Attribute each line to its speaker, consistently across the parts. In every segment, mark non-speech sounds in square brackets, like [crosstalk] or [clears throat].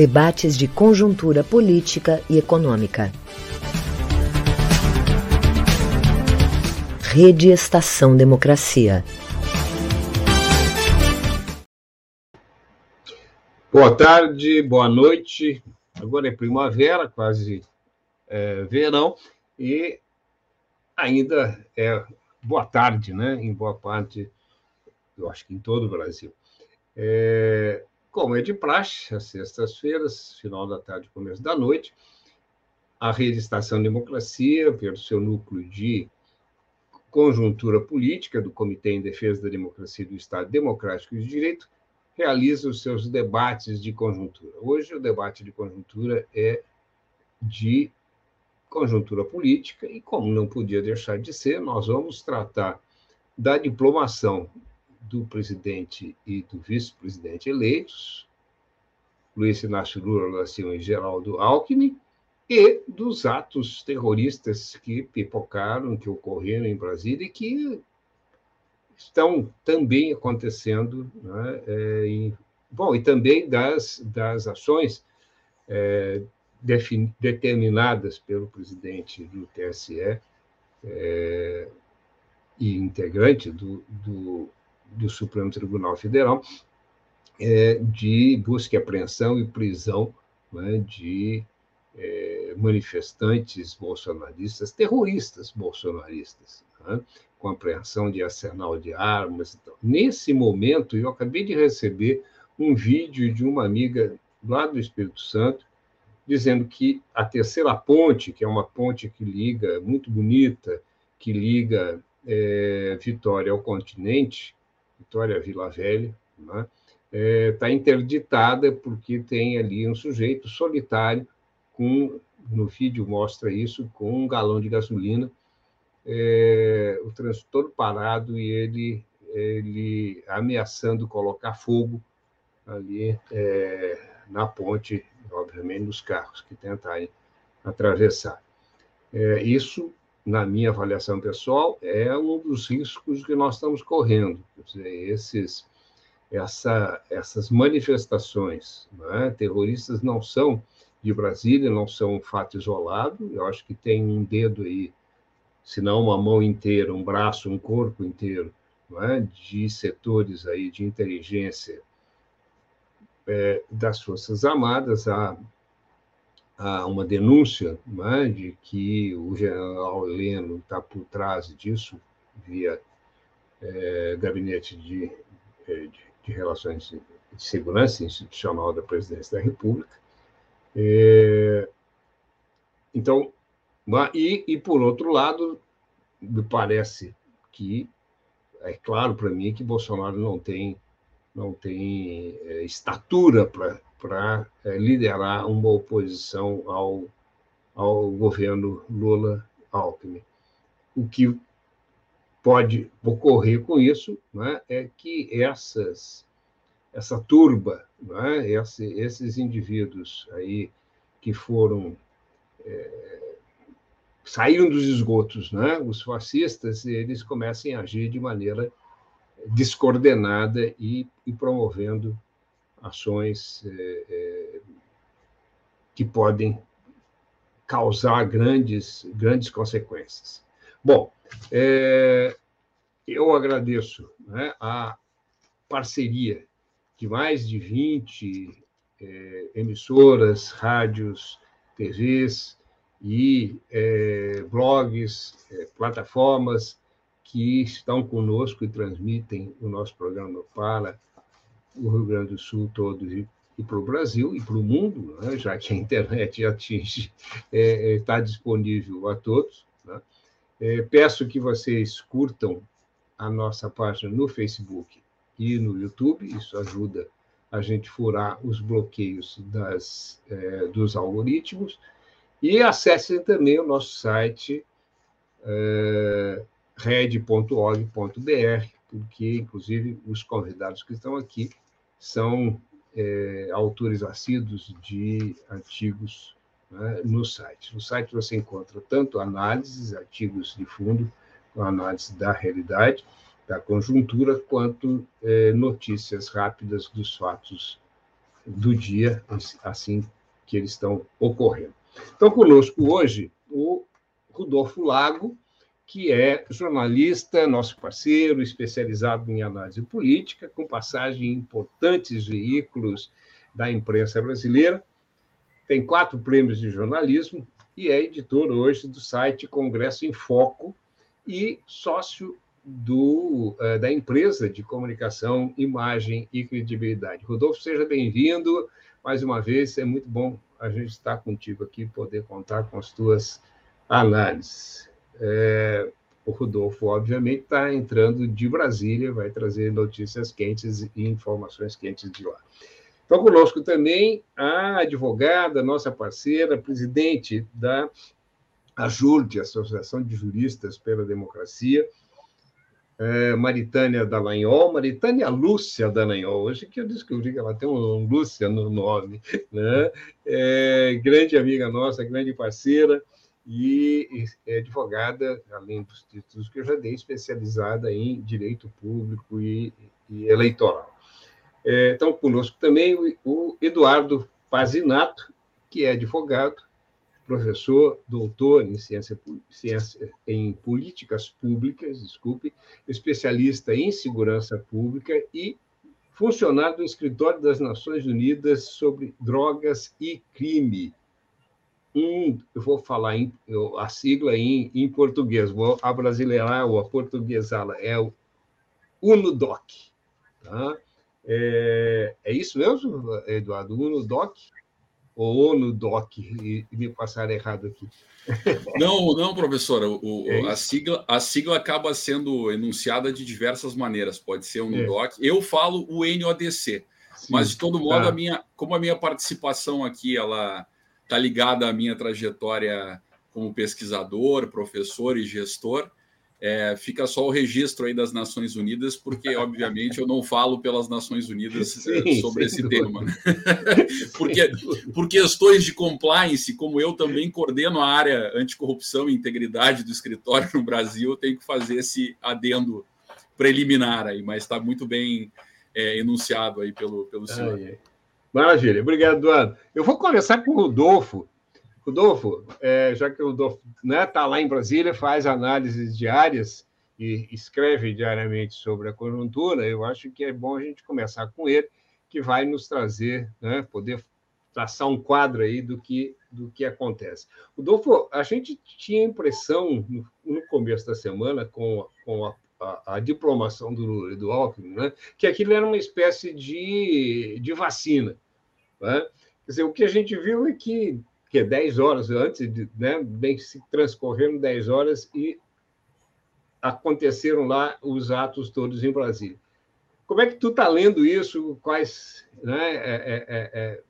Speaker 1: Debates de conjuntura política e econômica. Rede Estação Democracia.
Speaker 2: Boa tarde, boa noite. Agora é primavera, quase é, verão, e ainda é boa tarde, né? Em boa parte, eu acho que em todo o Brasil. É, como é de praxe, às sextas-feiras, final da tarde, começo da noite, a Rede Estação Democracia, pelo seu núcleo de conjuntura política do Comitê em Defesa da Democracia e do Estado Democrático e de Direito, realiza os seus debates de conjuntura. Hoje, o debate de conjuntura é de conjuntura política, e como não podia deixar de ser, nós vamos tratar da diplomação do presidente e do vice-presidente eleitos, Luiz Inácio Lula da Silva e Geraldo Alckmin, e dos atos terroristas que pipocaram, que ocorreram em Brasília e que estão também acontecendo, né, é, bom, e também das, das ações é, defin, determinadas pelo presidente do TSE é, e integrante do, do, do, Supremo Tribunal Federal é, de busca e apreensão e prisão né, de é, manifestantes bolsonaristas, terroristas bolsonaristas, né, com apreensão de arsenal de armas. Então. Nesse momento, eu acabei de receber um vídeo de uma amiga lá do Espírito Santo, dizendo que a terceira ponte, que é uma ponte que liga, muito bonita, que liga é, Vitória ao continente, Vitória Vila Velha, está né, é, interditada porque tem ali um sujeito solitário com, no vídeo mostra isso, com um galão de gasolina, é, o trânsito todo parado e ele, ele ameaçando colocar fogo ali é, na ponte, obviamente nos carros que tentarem atravessar. É, isso, na minha avaliação pessoal, é um dos riscos que nós estamos correndo. Dizer, esses, essa, essas manifestações é? terroristas não são de Brasília, não são um fato isolado. Eu acho que tem um dedo aí, se não uma mão inteira, um braço, um corpo inteiro, é? de setores aí de inteligência é, das Forças Armadas. Há, há uma denúncia é? de que o general Heleno está por trás disso, via é, Gabinete de, é, de, de Relações de Segurança Institucional da Presidência da República. É, então, e, e por outro lado, me parece que é claro para mim que Bolsonaro não tem não tem é, estatura para é, liderar uma oposição ao, ao governo Lula Alckmin. O que pode ocorrer com isso né, é que essas essa turba, é? Esse, esses indivíduos aí que foram é, saíram dos esgotos, né? Os fascistas eles começam a agir de maneira descoordenada e, e promovendo ações é, é, que podem causar grandes grandes consequências. Bom, é, eu agradeço né, a parceria de mais de 20 é, emissoras, rádios, TVs e é, blogs, é, plataformas que estão conosco e transmitem o nosso programa para o Rio Grande do Sul todo e, e para o Brasil e para o mundo, né? já que a internet [laughs] atinge, é, está disponível a todos. Né? É, peço que vocês curtam a nossa página no Facebook e no YouTube, isso ajuda a gente furar os bloqueios das, é, dos algoritmos. E acessem também o nosso site é, red.org.br, porque, inclusive, os convidados que estão aqui são é, autores assíduos de artigos né, no site. No site você encontra tanto análises, artigos de fundo, com análise da realidade, da conjuntura, quanto é, notícias rápidas dos fatos do dia, assim que eles estão ocorrendo. Então, conosco hoje, o Rudolfo Lago, que é jornalista, nosso parceiro, especializado em análise política, com passagem em importantes veículos da imprensa brasileira. Tem quatro prêmios de jornalismo e é editor hoje do site Congresso em Foco e sócio do, uh, da empresa de comunicação, imagem e credibilidade. Rodolfo, seja bem-vindo mais uma vez. É muito bom a gente estar contigo aqui, poder contar com as tuas análises. É, o Rodolfo, obviamente, está entrando de Brasília, vai trazer notícias quentes e informações quentes de lá. Então, conosco também a advogada, nossa parceira, presidente da AJURD, Associação de Juristas pela Democracia, é, Maritânia Dallagnol, Maritânia Lúcia Dallagnol, hoje que eu descobri que ela tem um Lúcia no nome, né? É, grande amiga nossa, grande parceira, e é advogada, além dos títulos que eu já dei, especializada em direito público e, e eleitoral. É, então, conosco também o, o Eduardo Pazinato, que é advogado, professor, doutor em ciência, ciência, em políticas públicas, desculpe, especialista em segurança pública e funcionário do Escritório das Nações Unidas sobre drogas e crime. Um, eu vou falar em, a sigla em, em português, vou abrasileirar ou aportuguesá-la, é o UNODOC. Tá? É, é isso mesmo, Eduardo? UNODOC? Ou ONUDOC, e, e me passaram errado aqui.
Speaker 3: Não, não, professora. O, é a, sigla, a sigla acaba sendo enunciada de diversas maneiras. Pode ser um é. Eu falo o NODC, Sim, mas de todo modo, tá. a minha, como a minha participação aqui ela está ligada à minha trajetória como pesquisador, professor e gestor, é, fica só o registro aí das Nações Unidas, porque, [laughs] obviamente, eu não falo pelas Nações Unidas é, sim, sobre esse dúvida. tema. [laughs] porque, por questões de compliance, como eu também coordeno a área anticorrupção e integridade do escritório no Brasil, eu tenho que fazer esse adendo preliminar aí, mas está muito bem é, enunciado aí pelo, pelo senhor.
Speaker 2: Maravilha, obrigado, Eduardo. Eu vou começar com o Rodolfo, Rodolfo, é, já que o Rodolfo está né, tá lá em Brasília, faz análises diárias e escreve diariamente sobre a conjuntura, eu acho que é bom a gente começar com ele, que vai nos trazer, né, poder traçar um quadro aí do que, do que acontece. Rodolfo, a gente tinha a impressão, no, no começo da semana, com, com a, a, diplomação do Lula e do Alckmin, né, que aquilo era uma espécie de, de vacina. Né? Quer dizer, o que a gente viu é que que é 10 horas antes, de, né, bem se transcorreram 10 horas e aconteceram lá os atos todos em Brasília. Como é que tu está lendo isso? Quais, né, é, é, é,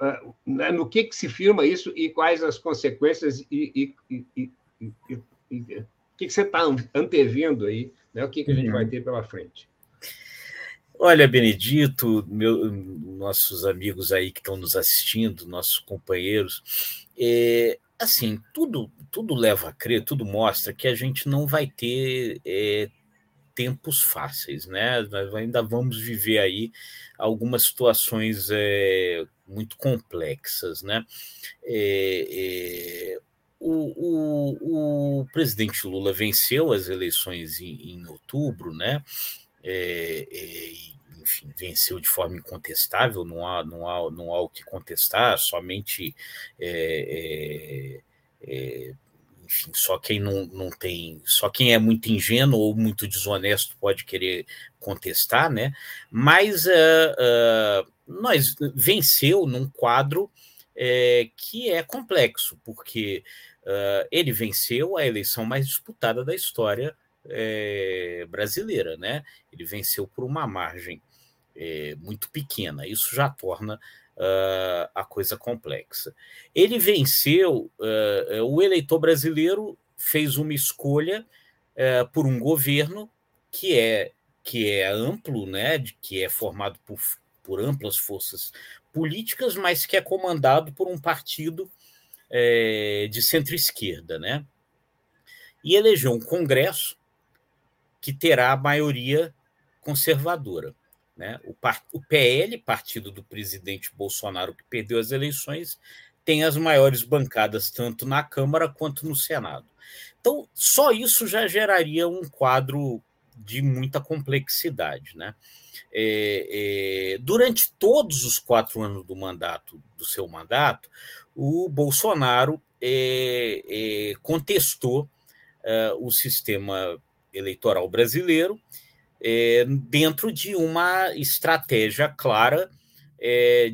Speaker 2: é, né, no que, que se firma isso e quais as consequências e, e, e, e o que, que você está antevendo aí, né, o que, que a gente uhum. vai ter pela frente?
Speaker 4: Olha, Benedito, meu, nossos amigos aí que estão nos assistindo, nossos companheiros, é, assim, tudo, tudo leva a crer, tudo mostra que a gente não vai ter é, tempos fáceis, né? Nós ainda vamos viver aí algumas situações é, muito complexas, né? É, é, o, o, o, presidente Lula venceu as eleições em, em outubro, né? É, é, enfim, venceu de forma incontestável, não há, não há, não há o que contestar, somente. É, enfim, só quem não, não tem, só quem é muito ingênuo ou muito desonesto pode querer contestar, né? Mas uh, uh, nós venceu num quadro é, que é complexo, porque uh, ele venceu a eleição mais disputada da história é, brasileira, né? Ele venceu por uma margem é, muito pequena. Isso já torna uh, a coisa complexa. Ele venceu, uh, o eleitor brasileiro fez uma escolha uh, por um governo que é que é amplo, né? Que é formado por, por amplas forças políticas, mas que é comandado por um partido é, de centro-esquerda, né? E elegeu um Congresso que terá a maioria conservadora. Né? O, o PL, partido do presidente Bolsonaro, que perdeu as eleições, tem as maiores bancadas tanto na Câmara quanto no Senado. Então, só isso já geraria um quadro de muita complexidade. Né? É, é, durante todos os quatro anos do mandato, do seu mandato, o Bolsonaro é, é contestou é, o sistema eleitoral brasileiro é, dentro de uma estratégia clara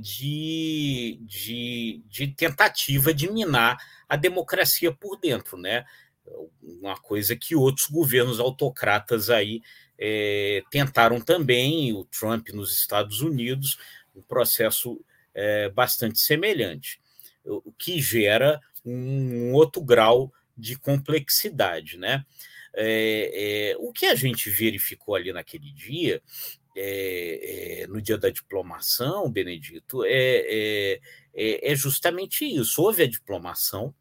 Speaker 4: de, de, de, tentativa de minar a democracia por dentro, né? Uma coisa que outros governos autocratas aí é, tentaram também, o Trump nos Estados Unidos, um processo é, bastante semelhante, o que gera um outro grau de complexidade, né? É, é, o que a gente verificou ali naquele dia, é, no dia da diplomação, Benedito, é, é, justamente isso. Houve a diplomação,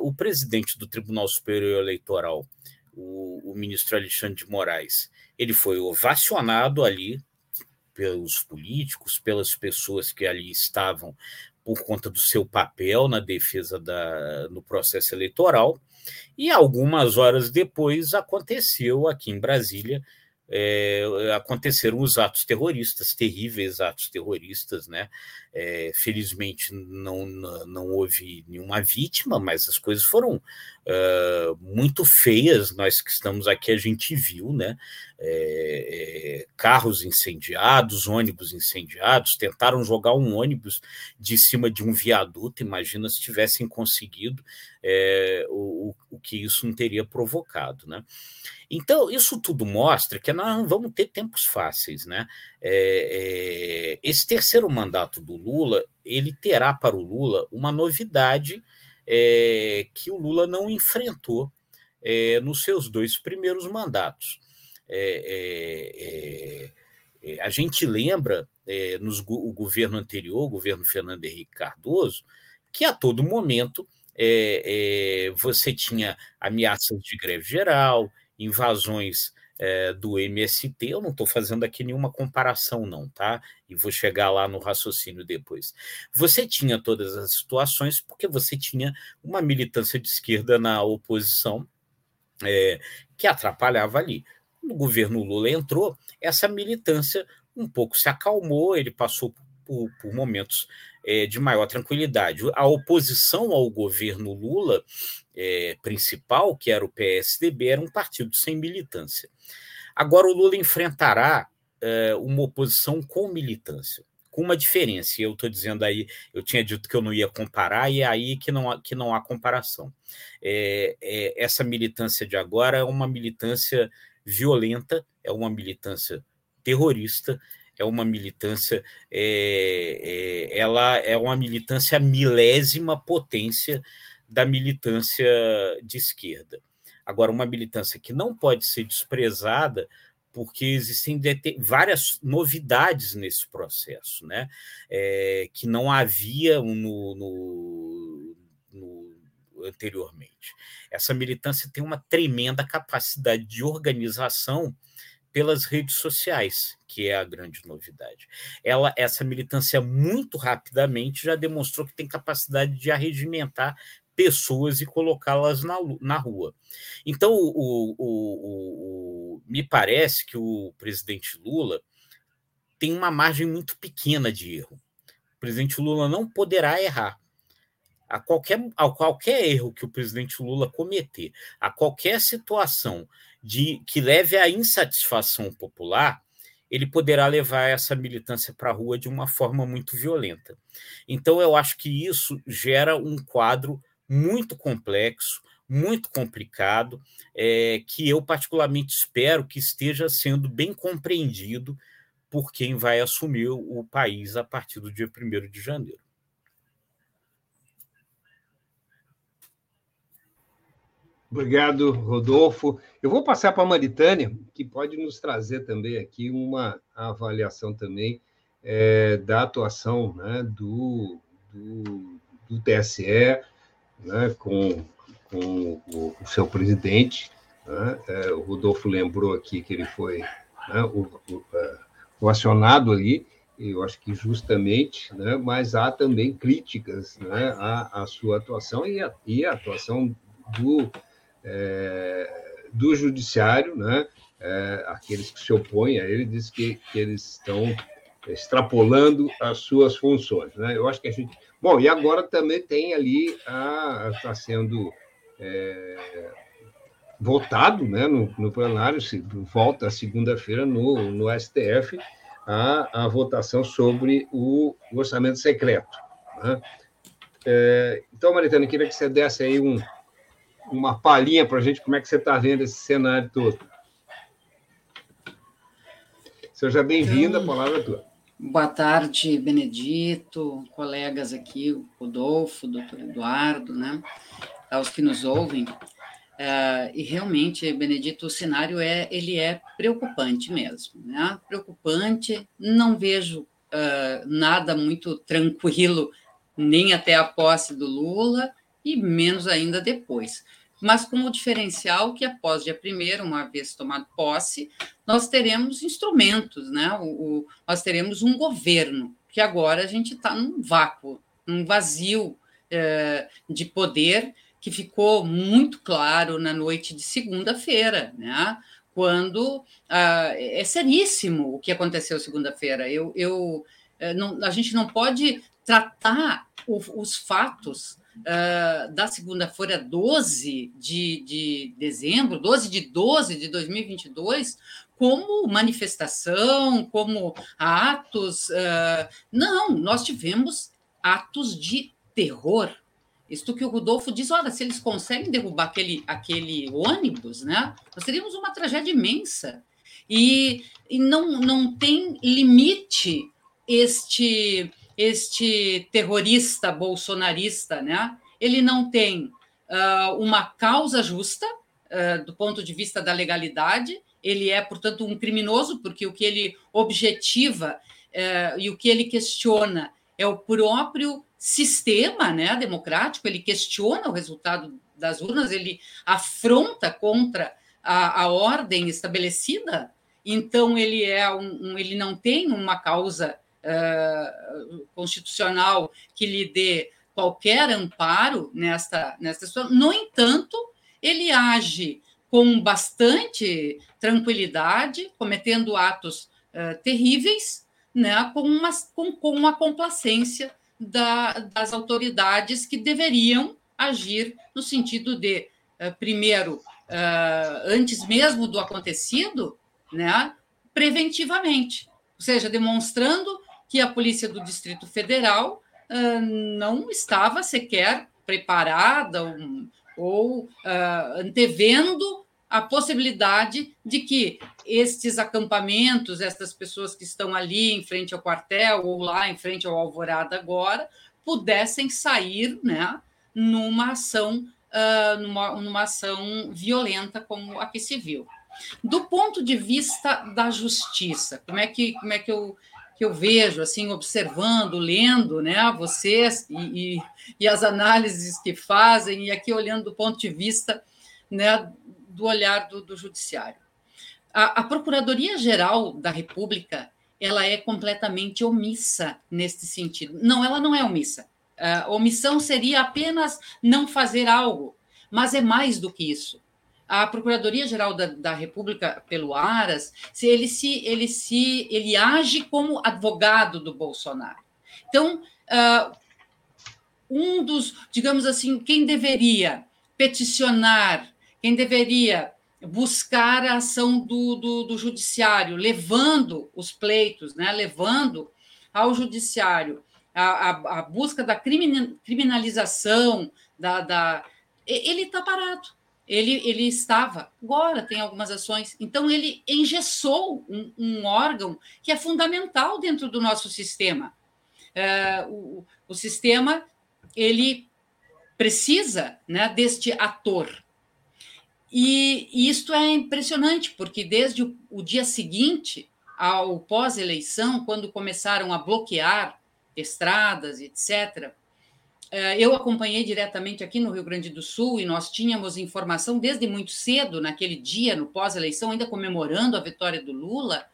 Speaker 4: o presidente do Tribunal Superior Eleitoral, o, o ministro Alexandre de Moraes, ele foi ovacionado ali pelos políticos, pelas pessoas que ali estavam por conta do seu papel na defesa da, no processo eleitoral. E algumas horas depois aconteceu aqui em Brasília é, aconteceram os atos terroristas, terríveis atos terroristas, né? É, felizmente não, não houve nenhuma vítima, mas as coisas foram uh, muito feias. Nós que estamos aqui, a gente viu, né? É, carros incendiados, ônibus incendiados, tentaram jogar um ônibus de cima de um viaduto. Imagina se tivessem conseguido o, o que isso não teria provocado, né? Então, isso tudo mostra que nós não vamos ter tempos fáceis. Né? É, é, esse terceiro mandato do Lula, ele terá para o Lula uma novidade é, que o Lula não enfrentou é, nos seus dois primeiros mandatos. É, é, a gente lembra, nos, o governo anterior, o governo Fernando Henrique Cardoso, que a todo momento você tinha ameaças de greve geral, invasões é, do MST, eu não estou fazendo aqui nenhuma comparação, não, tá? E vou chegar lá no raciocínio depois. Você tinha todas as situações porque você tinha uma militância de esquerda na oposição é, que atrapalhava ali. Quando o governo Lula entrou, essa militância um pouco se acalmou, ele passou por, por momentos é, de maior tranquilidade. A oposição ao governo Lula é, principal, que era o PSDB, era um partido sem militância. Agora o Lula enfrentará é, uma oposição com militância, com uma diferença. E eu estou dizendo aí, eu tinha dito que eu não ia comparar, e é aí que não há, que não há comparação. É, é, essa militância de agora é uma militância violenta, é uma militância terrorista, é uma militância, é, é, ela é uma militância milésima potência da militância de esquerda. Agora, uma militância que não pode ser desprezada, porque existem várias novidades nesse processo, né? É, que não havia no, no, no, anteriormente. Essa militância tem uma tremenda capacidade de organização pelas redes sociais, que é a grande novidade. Ela, essa militância muito rapidamente já demonstrou que tem capacidade de arregimentar pessoas e colocá-las na, na rua. Então, o, o, o, me parece que o presidente Lula tem uma margem muito pequena de erro. O presidente Lula não poderá errar. A qualquer, a qualquer erro que o presidente Lula cometer, a qualquer situação de que leve à insatisfação popular, ele poderá levar essa militância para a rua de uma forma muito violenta. Então, eu acho que isso gera um quadro muito complexo, muito complicado, é, que eu particularmente espero que esteja sendo bem compreendido por quem vai assumir o país a partir do dia 1 de janeiro.
Speaker 2: Obrigado, Rodolfo. Eu vou passar para a Maritânia, que pode nos trazer também aqui uma avaliação também é, da atuação né, do, do, do TSE, né, com, com o, o, seu presidente. Né? É, o Rodolfo lembrou aqui que ele foi né, o, o, é, ovacionado ali, eu acho que justamente, né, mas há também críticas né, à, à sua atuação e à atuação do, é, do judiciário, né, é, aqueles que se opõem a ele, diz que, que eles estão extrapolando as suas funções. Né? Eu acho que a gente. Bom, e agora também tem ali, está sendo é, votado né, no, no plenário, se volta segunda-feira no, no STF, a, a votação sobre o, o orçamento secreto. Né? É, então, Maritana, queria que você desse aí um, uma palhinha para a gente como é que você está vendo esse cenário todo. Seja bem-vinda, então, a palavra é tua.
Speaker 5: Boa tarde, Benedito, colegas aqui, o Rodolfo, o doutor Eduardo, né? aos que nos ouvem. Uh, e realmente, Benedito, o cenário é ele é preocupante mesmo, né? Preocupante. Não vejo uh, nada muito tranquilo nem até a posse do Lula e menos ainda depois. Mas com o diferencial que após dia primeiro, uma vez tomado posse, nós teremos instrumentos, né? O, o, nós teremos um governo que agora a gente está num vácuo, num vazio uh, de poder que ficou muito claro na noite de segunda-feira, né? quando ah, é seríssimo o que aconteceu segunda-feira. Eu, eu, eh, não, a gente não pode tratar o, os fatos uh, da segunda-feira, 12 de, de dezembro, 12 de 12 de 2022, como manifestação, como atos. Uh, não, nós tivemos atos de terror isto que o Rodolfo diz, olha, se eles conseguem derrubar aquele, aquele ônibus, né, nós teríamos uma tragédia imensa. E, e não, não tem limite este, este terrorista bolsonarista, né? Ele não tem uh, uma causa justa uh, do ponto de vista da legalidade, ele é, portanto, um criminoso, porque o que ele objetiva uh, e o que ele questiona é o próprio sistema né, democrático, ele questiona o resultado das urnas, ele afronta contra a, a ordem estabelecida, então ele é um, um, ele não tem uma causa uh, constitucional que lhe dê qualquer amparo nesta, nesta situação. No entanto, ele age com bastante tranquilidade, cometendo atos uh, terríveis, né, com, uma, com, com uma complacência da, das autoridades que deveriam agir no sentido de, uh, primeiro, uh, antes mesmo do acontecido, né, preventivamente, ou seja, demonstrando que a Polícia do Distrito Federal uh, não estava sequer preparada ou, ou antevendo a possibilidade de que estes acampamentos, estas pessoas que estão ali em frente ao quartel ou lá em frente ao Alvorada agora, pudessem sair né, numa ação uh, numa, numa ação violenta como a que se viu. Do ponto de vista da justiça, como é que, como é que eu que eu vejo, assim, observando, lendo, né, vocês e, e, e as análises que fazem, e aqui olhando do ponto de vista né, do olhar do, do judiciário. A, a Procuradoria-Geral da República ela é completamente omissa nesse sentido. Não, ela não é omissa. A omissão seria apenas não fazer algo, mas é mais do que isso. A Procuradoria-Geral da, da, República, pelo Aras, se ele, se, ele, se, ele age como advogado do Bolsonaro. Então, uh, um dos, digamos assim, quem deveria peticionar quem deveria buscar a ação do, do, do judiciário, levando os pleitos, né, levando ao judiciário a, a, a busca da criminalização, da, da... ele está parado. Ele, ele estava, agora tem algumas ações. Então, ele engessou um, um órgão que é fundamental dentro do nosso sistema. É, o, o sistema ele precisa né, deste ator, e, e isto é impressionante, porque desde o, o dia seguinte ao pós-eleição, quando começaram a bloquear estradas, etc., eu acompanhei diretamente aqui no Rio Grande do Sul e nós tínhamos informação desde muito cedo, naquele dia, no pós-eleição, ainda comemorando a vitória do Lula,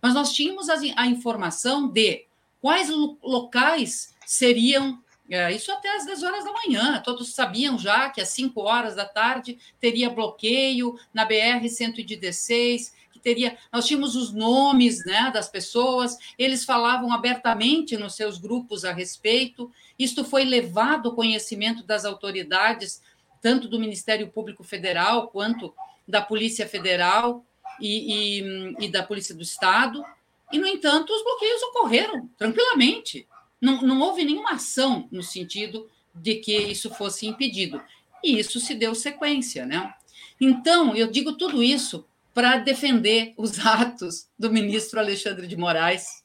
Speaker 5: mas nós tínhamos a, informação de quais locais seriam é, isso até às 10 horas da manhã. Todos sabiam já que às 5 horas da tarde teria bloqueio na BR-116, que teria. Nós tínhamos os nomes né, das pessoas, eles falavam abertamente nos seus grupos a respeito. Isto foi levado ao conhecimento das autoridades, tanto do Ministério Público Federal quanto da Polícia Federal e, e, e da Polícia do Estado. E, no entanto, os bloqueios ocorreram tranquilamente não, não houve nenhuma ação no sentido de que isso fosse impedido. E isso se deu sequência, né? Então, eu digo tudo isso para defender os [laughs] atos do ministro Alexandre de Moraes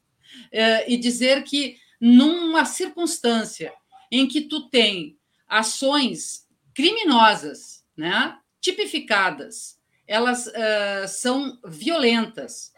Speaker 5: é, e dizer que, numa circunstância em que tu tem ações criminosas, né, tipificadas, elas uh, são violentas,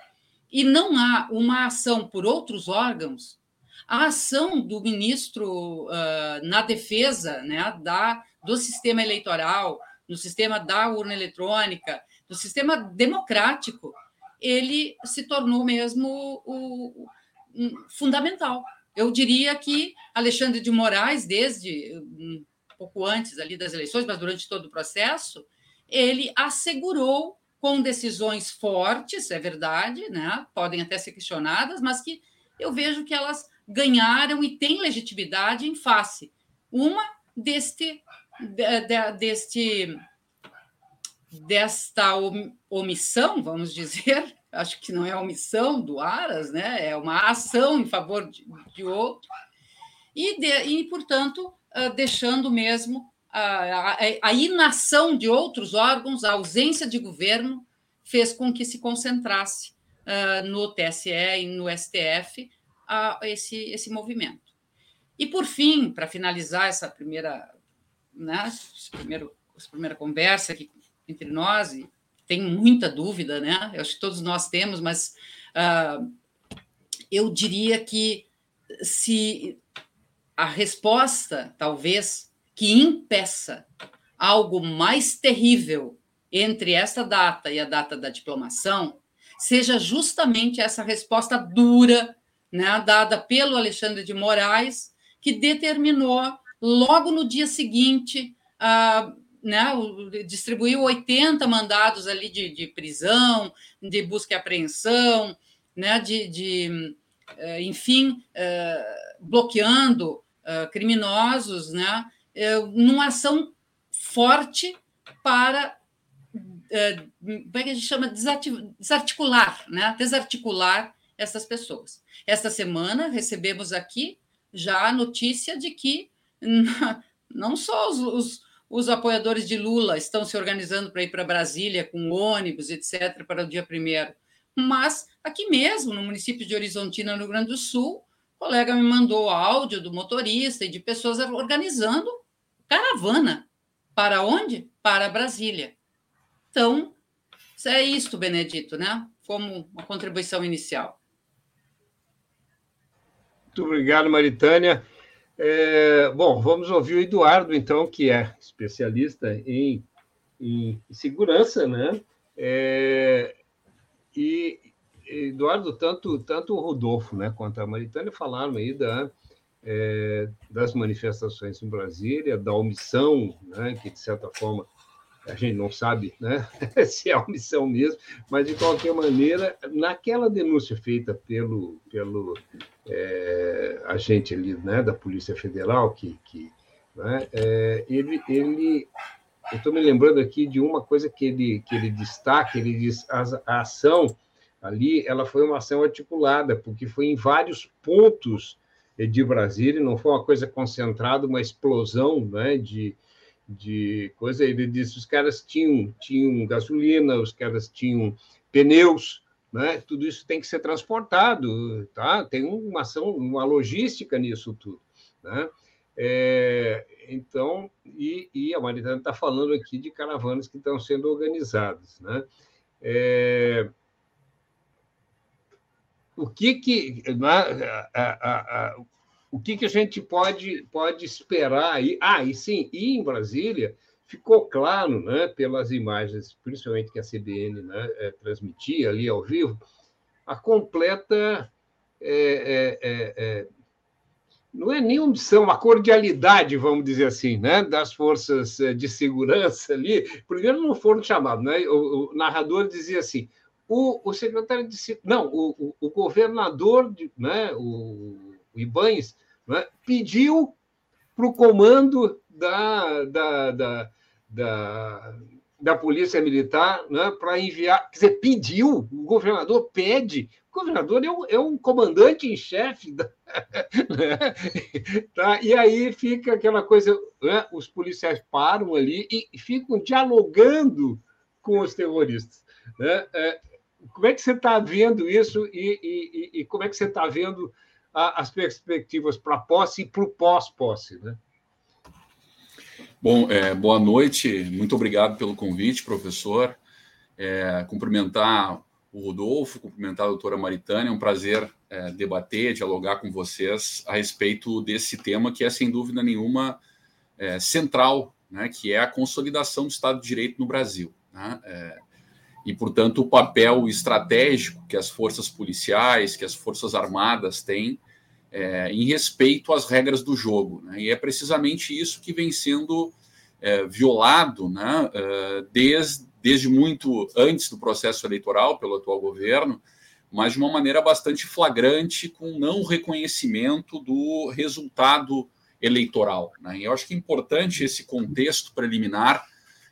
Speaker 5: e não há uma ação por outros órgãos, a ação do ministro uh, na defesa né, da, do sistema eleitoral, no sistema da urna eletrônica, do sistema democrático, ele se tornou mesmo o, um, fundamental. Eu diria que Alexandre de Moraes, desde um pouco antes ali das eleições, mas durante todo o processo, ele assegurou com decisões fortes, é verdade, né? podem até ser questionadas, mas que eu vejo que elas ganharam e têm legitimidade em face. Uma deste, de, de, deste desta omissão, vamos dizer, acho que não é omissão do Aras, né? é uma ação em favor de, de outro, e, de, e, portanto, ah, deixando mesmo a, a, a, inação de outros órgãos, a ausência de governo, fez com que se concentrasse uh, no TSE e no STF a esse, esse movimento. E, por fim, para finalizar essa primeira, né, esse primeiro, essa primeira conversa aqui entre nós, e tem muita dúvida, né? Eu acho que todos nós temos, mas uh, eu diria que se a resposta, talvez, que impeça algo mais terrível entre esta data e a data da diplomação, seja justamente essa resposta dura né, dada pelo Alexandre de Moraes, que determinou logo no dia seguinte, uh, né, distribuiu 80 mandados ali de, de prisão, de busca e apreensão, né, de, de uh, enfim, uh, bloqueando ah, criminosos, né, numa ação forte para como é que a gente chama desarticular, né? desarticular essas pessoas. Esta semana recebemos aqui já a notícia de que [laughs] não só os, os, os apoiadores de Lula estão se organizando para ir para Brasília com ônibus, etc., para o dia primeiro, mas aqui mesmo, no município de Horizontina, no Rio Grande do Sul, o colega me mandou áudio do motorista e de pessoas organizando caravana. Para onde? Para Brasília. Então, é isto, Benedito, né? Como uma contribuição inicial.
Speaker 2: Muito obrigado, Maritânia. É, bom, vamos ouvir o Eduardo, então, que é especialista em, em segurança, né? É, e, Eduardo, tanto, tanto o Rodolfo né, quanto a Maritânia falaram aí da, é, das manifestações em Brasília, da omissão, né, que, de certa forma, a gente não sabe né, [laughs] se é omissão mesmo, mas, de qualquer maneira, naquela denúncia feita pelo, pelo é, agente ali, né, da Polícia Federal, que, que né, é, ele, ele eu estou me lembrando aqui de uma coisa que ele, que ele destaca, ele diz a, a ação ali, ela foi uma ação articulada, porque foi em vários pontos de Brasília, não foi uma coisa concentrada, uma explosão né, de, de coisa. Ele disse os caras tinham, tinham gasolina, os caras tinham pneus, né? Tudo isso tem que ser transportado, tá? Tem uma ação, uma logística nisso tudo, né? É, então, e, e a Maritana está falando aqui de caravanas que estão sendo organizadas, né? É, o que que a, a, a, o que, que a gente pode, pode esperar aí? Ah, e sim, e em Brasília ficou claro, né, pelas imagens, principalmente que a CBN né, é, transmitia ali ao vivo, a completa. É, é, não é nem omissão, uma cordialidade, vamos dizer assim, né, das forças de segurança ali. Primeiro não foram chamados, né? O, o narrador dizia assim: o, o secretário de não, o, o, governador, de, né, o, o né, pediu para o comando da, da, da, da, da Polícia Militar né, para enviar. Quer dizer, pediu, o governador pede. O governador é um, é um comandante em chefe. Da, [laughs] né, tá? E aí fica aquela coisa: né, os policiais param ali e ficam dialogando com os terroristas. Né? É, como é que você está vendo isso e, e, e, como é que você está vendo a, as perspectivas para posse e para o pós-posse? Né?
Speaker 3: Bom, é, boa noite, muito obrigado pelo convite, professor. É, cumprimentar o Rodolfo, cumprimentar a doutora Maritânia, é um prazer é, debater, dialogar com vocês a respeito desse tema que é, sem dúvida nenhuma, é, central, né, que é a consolidação do Estado de Direito no Brasil. Né? E, portanto, o papel estratégico que as forças policiais, que as forças armadas têm é, em respeito às regras do jogo. Né? E é precisamente isso que vem sendo é, violado né, é, desde, desde muito antes do processo eleitoral pelo atual governo, mas de uma maneira bastante flagrante, com não reconhecimento do resultado eleitoral. Né? E eu acho que é importante esse contexto preliminar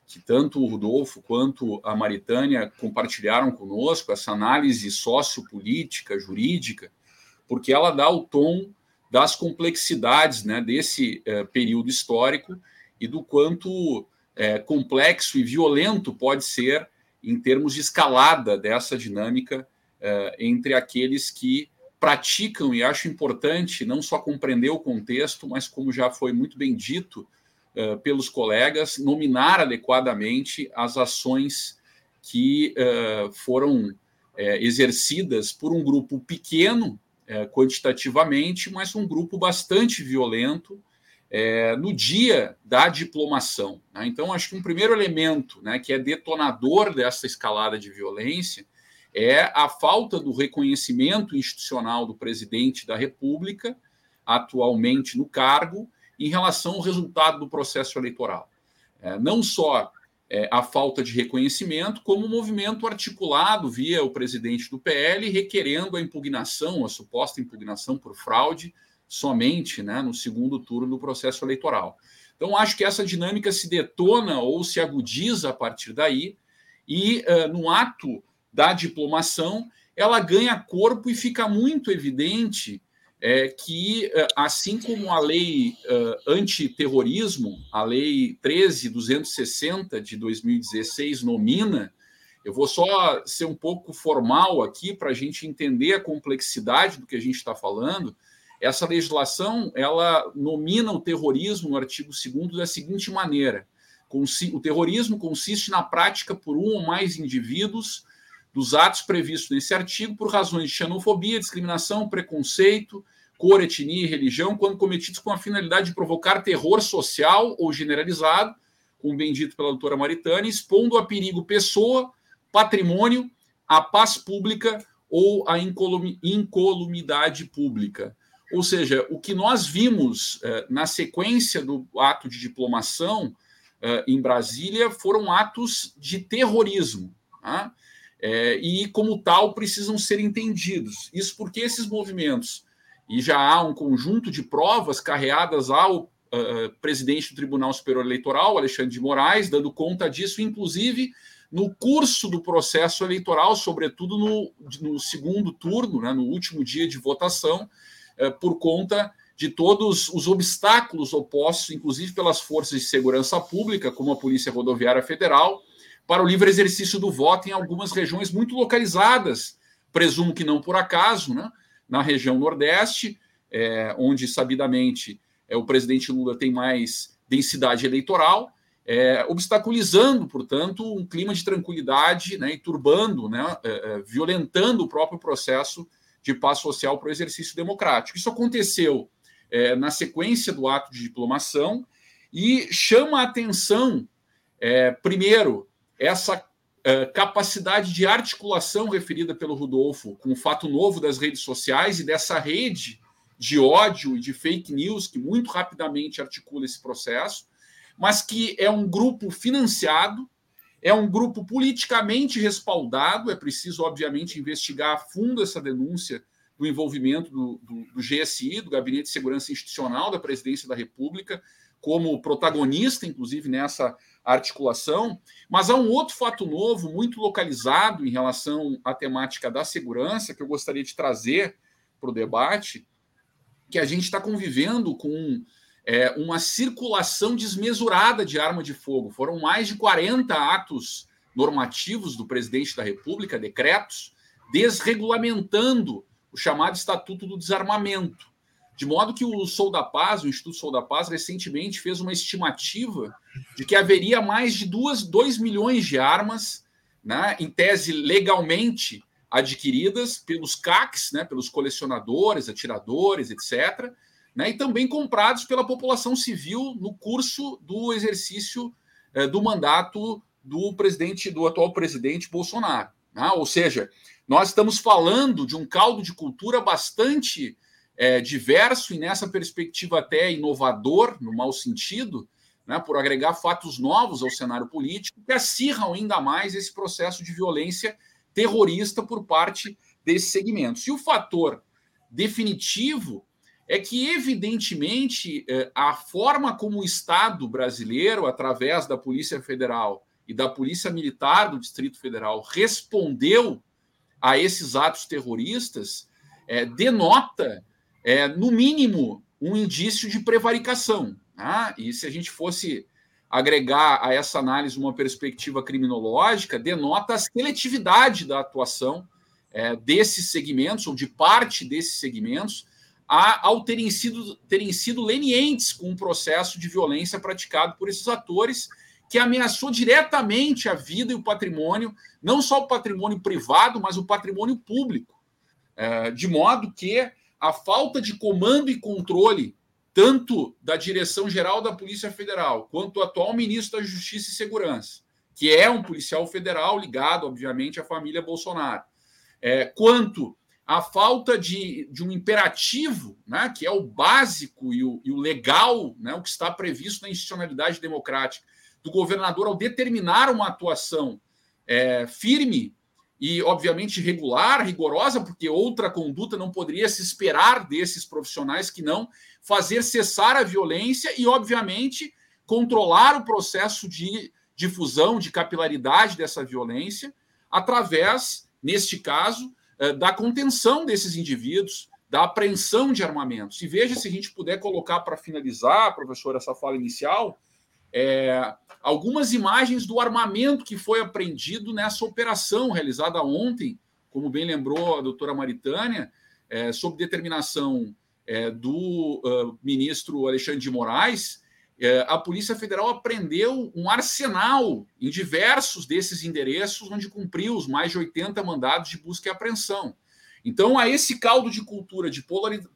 Speaker 3: que tanto o Rodolfo quanto a Maritânia compartilharam conosco, essa análise sociopolítica, jurídica, porque ela dá o tom das complexidades né, desse é, período histórico e do quanto é, complexo e violento pode ser em termos de escalada dessa dinâmica é, entre aqueles que praticam, e acho importante não só compreender o contexto, mas como já foi muito bem dito, uh, pelos colegas, nominar adequadamente as ações que uh, foram uh, exercidas por um grupo pequeno quantitativamente, mas um grupo bastante violento no dia da diplomação. Né? Então, acho que um primeiro elemento né, que é detonador dessa escalada de violência é a falta do reconhecimento institucional do presidente da República, atualmente no cargo, em relação ao resultado do processo eleitoral. É, não só é, a falta de reconhecimento, como o movimento articulado via o presidente do PL requerendo a impugnação, a suposta impugnação por fraude, somente né, no segundo turno do processo eleitoral. Então, acho que essa dinâmica se detona ou se agudiza a partir daí, e uh, no ato da diplomação, ela ganha corpo e fica muito evidente é que, é, assim como a lei uh, antiterrorismo, a lei 13.260 de 2016 nomina, eu vou só ser um pouco formal aqui para a gente entender a complexidade do que a gente está falando. Essa legislação ela nomina o terrorismo no artigo 2 da seguinte maneira: o terrorismo consiste na prática por um ou mais indivíduos dos atos previstos nesse artigo por razões de xenofobia, discriminação, preconceito, cor, etnia e religião, quando cometidos com a finalidade de provocar terror social ou generalizado, como bem dito pela doutora Maritana, expondo a perigo pessoa, patrimônio, a paz pública ou a incolumidade pública. Ou seja, o que nós vimos eh, na sequência do ato de diplomação eh, em Brasília foram atos de terrorismo. Tá? É, e, como tal, precisam ser entendidos. Isso porque esses movimentos, e já há um conjunto de provas carreadas ao uh, presidente do Tribunal Superior Eleitoral, Alexandre de Moraes, dando conta disso, inclusive no curso do processo eleitoral, sobretudo no, no segundo turno, né, no último dia de votação, uh, por conta de todos os obstáculos opostos, inclusive pelas forças de segurança pública, como a Polícia Rodoviária Federal, para o livre exercício do voto em algumas regiões muito localizadas, presumo que não por acaso, né? na região Nordeste, é, onde sabidamente é, o presidente Lula tem mais densidade eleitoral, é, obstaculizando, portanto, um clima de tranquilidade né, e turbando, né, é, é, violentando o próprio processo de paz social para o exercício democrático. Isso aconteceu é, na sequência do ato de diplomação e chama a atenção, primeiro, essa é, capacidade de articulação referida pelo Rodolfo com o fato novo das redes sociais e dessa rede de ódio e de fake news que muito rapidamente articula esse processo, mas que é um grupo financiado, é um grupo politicamente respaldado. É preciso, obviamente, investigar a fundo essa denúncia do envolvimento do, do, do GSI, do Gabinete de Segurança Institucional da Presidência da República, como protagonista, inclusive, nessa articulação. Mas há um outro fato novo, muito localizado em relação à temática da segurança, que eu gostaria de trazer para o debate, que a gente está convivendo com é, uma circulação desmesurada de arma de fogo. Foram mais de 40 atos normativos do presidente da República, decretos, desregulamentando o chamado Estatuto do Desarmamento. De modo que o Sou da Paz, o Instituto Sou da Paz, recentemente fez uma estimativa de que haveria mais de 2 milhões de armas, né, em tese legalmente adquiridas pelos CACs, né, pelos colecionadores, atiradores, etc., né, e também comprados pela população civil no curso do exercício eh, do mandato do presidente, do atual presidente Bolsonaro. Né? Ou seja, nós estamos falando de um caldo de cultura bastante é, diverso e nessa perspectiva até inovador, no mau sentido, né, por agregar fatos novos ao cenário político que acirram ainda mais esse processo de violência terrorista por parte desses segmentos. E o fator definitivo é que, evidentemente, é, a forma como o Estado brasileiro, através da Polícia Federal e da Polícia Militar do Distrito Federal, respondeu a esses atos terroristas é, denota é, no mínimo, um indício de prevaricação. Tá? E se a gente fosse agregar a essa análise uma perspectiva criminológica, denota a seletividade da atuação é, desses segmentos, ou de parte desses segmentos, a, ao terem sido, terem sido lenientes com o processo de violência praticado por esses atores, que ameaçou diretamente a vida e o patrimônio, não só o patrimônio privado, mas o patrimônio público. É, de modo que a falta de comando e controle, tanto da direção-geral da Polícia Federal, quanto do atual ministro da Justiça e Segurança, que é um policial federal ligado, obviamente, à família Bolsonaro, é, quanto a falta de, de um imperativo, né, que é o básico e o, e o legal, né, o que está previsto na institucionalidade democrática, do governador ao determinar uma atuação é, firme e, obviamente, regular, rigorosa, porque outra conduta não poderia se esperar desses profissionais que não fazer cessar a violência e, obviamente, controlar o processo de difusão, de capilaridade dessa violência, através, neste caso, é, da contenção desses indivíduos, da apreensão de armamentos. E veja se a gente puder colocar para finalizar, professor, essa fala inicial, é, algumas imagens do armamento que foi apreendido nessa operação realizada ontem, como bem lembrou a doutora Maritânia, é, sob determinação é, do uh, ministro Alexandre de Moraes, é, a Polícia Federal apreendeu um arsenal em diversos desses endereços onde cumpriu os mais de 80 mandados de busca e apreensão. Então, a esse caldo de cultura de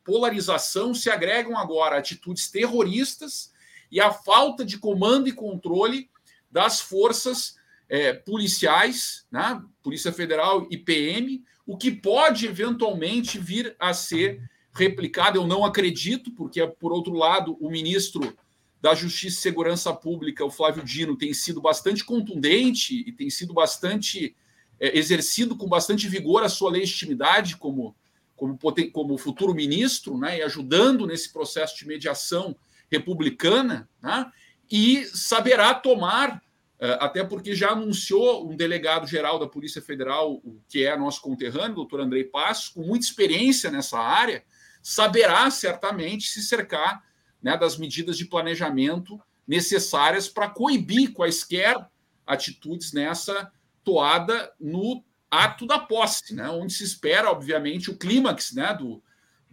Speaker 3: polarização se agregam agora atitudes terroristas e a falta de comando e controle das forças é, policiais, né? Polícia Federal e PM, o que pode eventualmente vir a ser replicado. Eu não acredito, porque, por outro lado, o ministro da Justiça e Segurança Pública, o Flávio Dino, tem sido bastante contundente e tem sido bastante é, exercido com bastante vigor a sua legitimidade como, como, como futuro ministro, né? E ajudando nesse processo de mediação republicana, né? e saberá tomar, eh, até porque já anunciou um delegado geral da Polícia Federal, que é nosso conterrâneo, doutor Andrei Passos, com muita experiência nessa área, saberá certamente se cercar né, das medidas de planejamento necessárias para coibir quaisquer atitudes nessa toada no ato da posse, né, onde se espera, obviamente, o clímax né, do,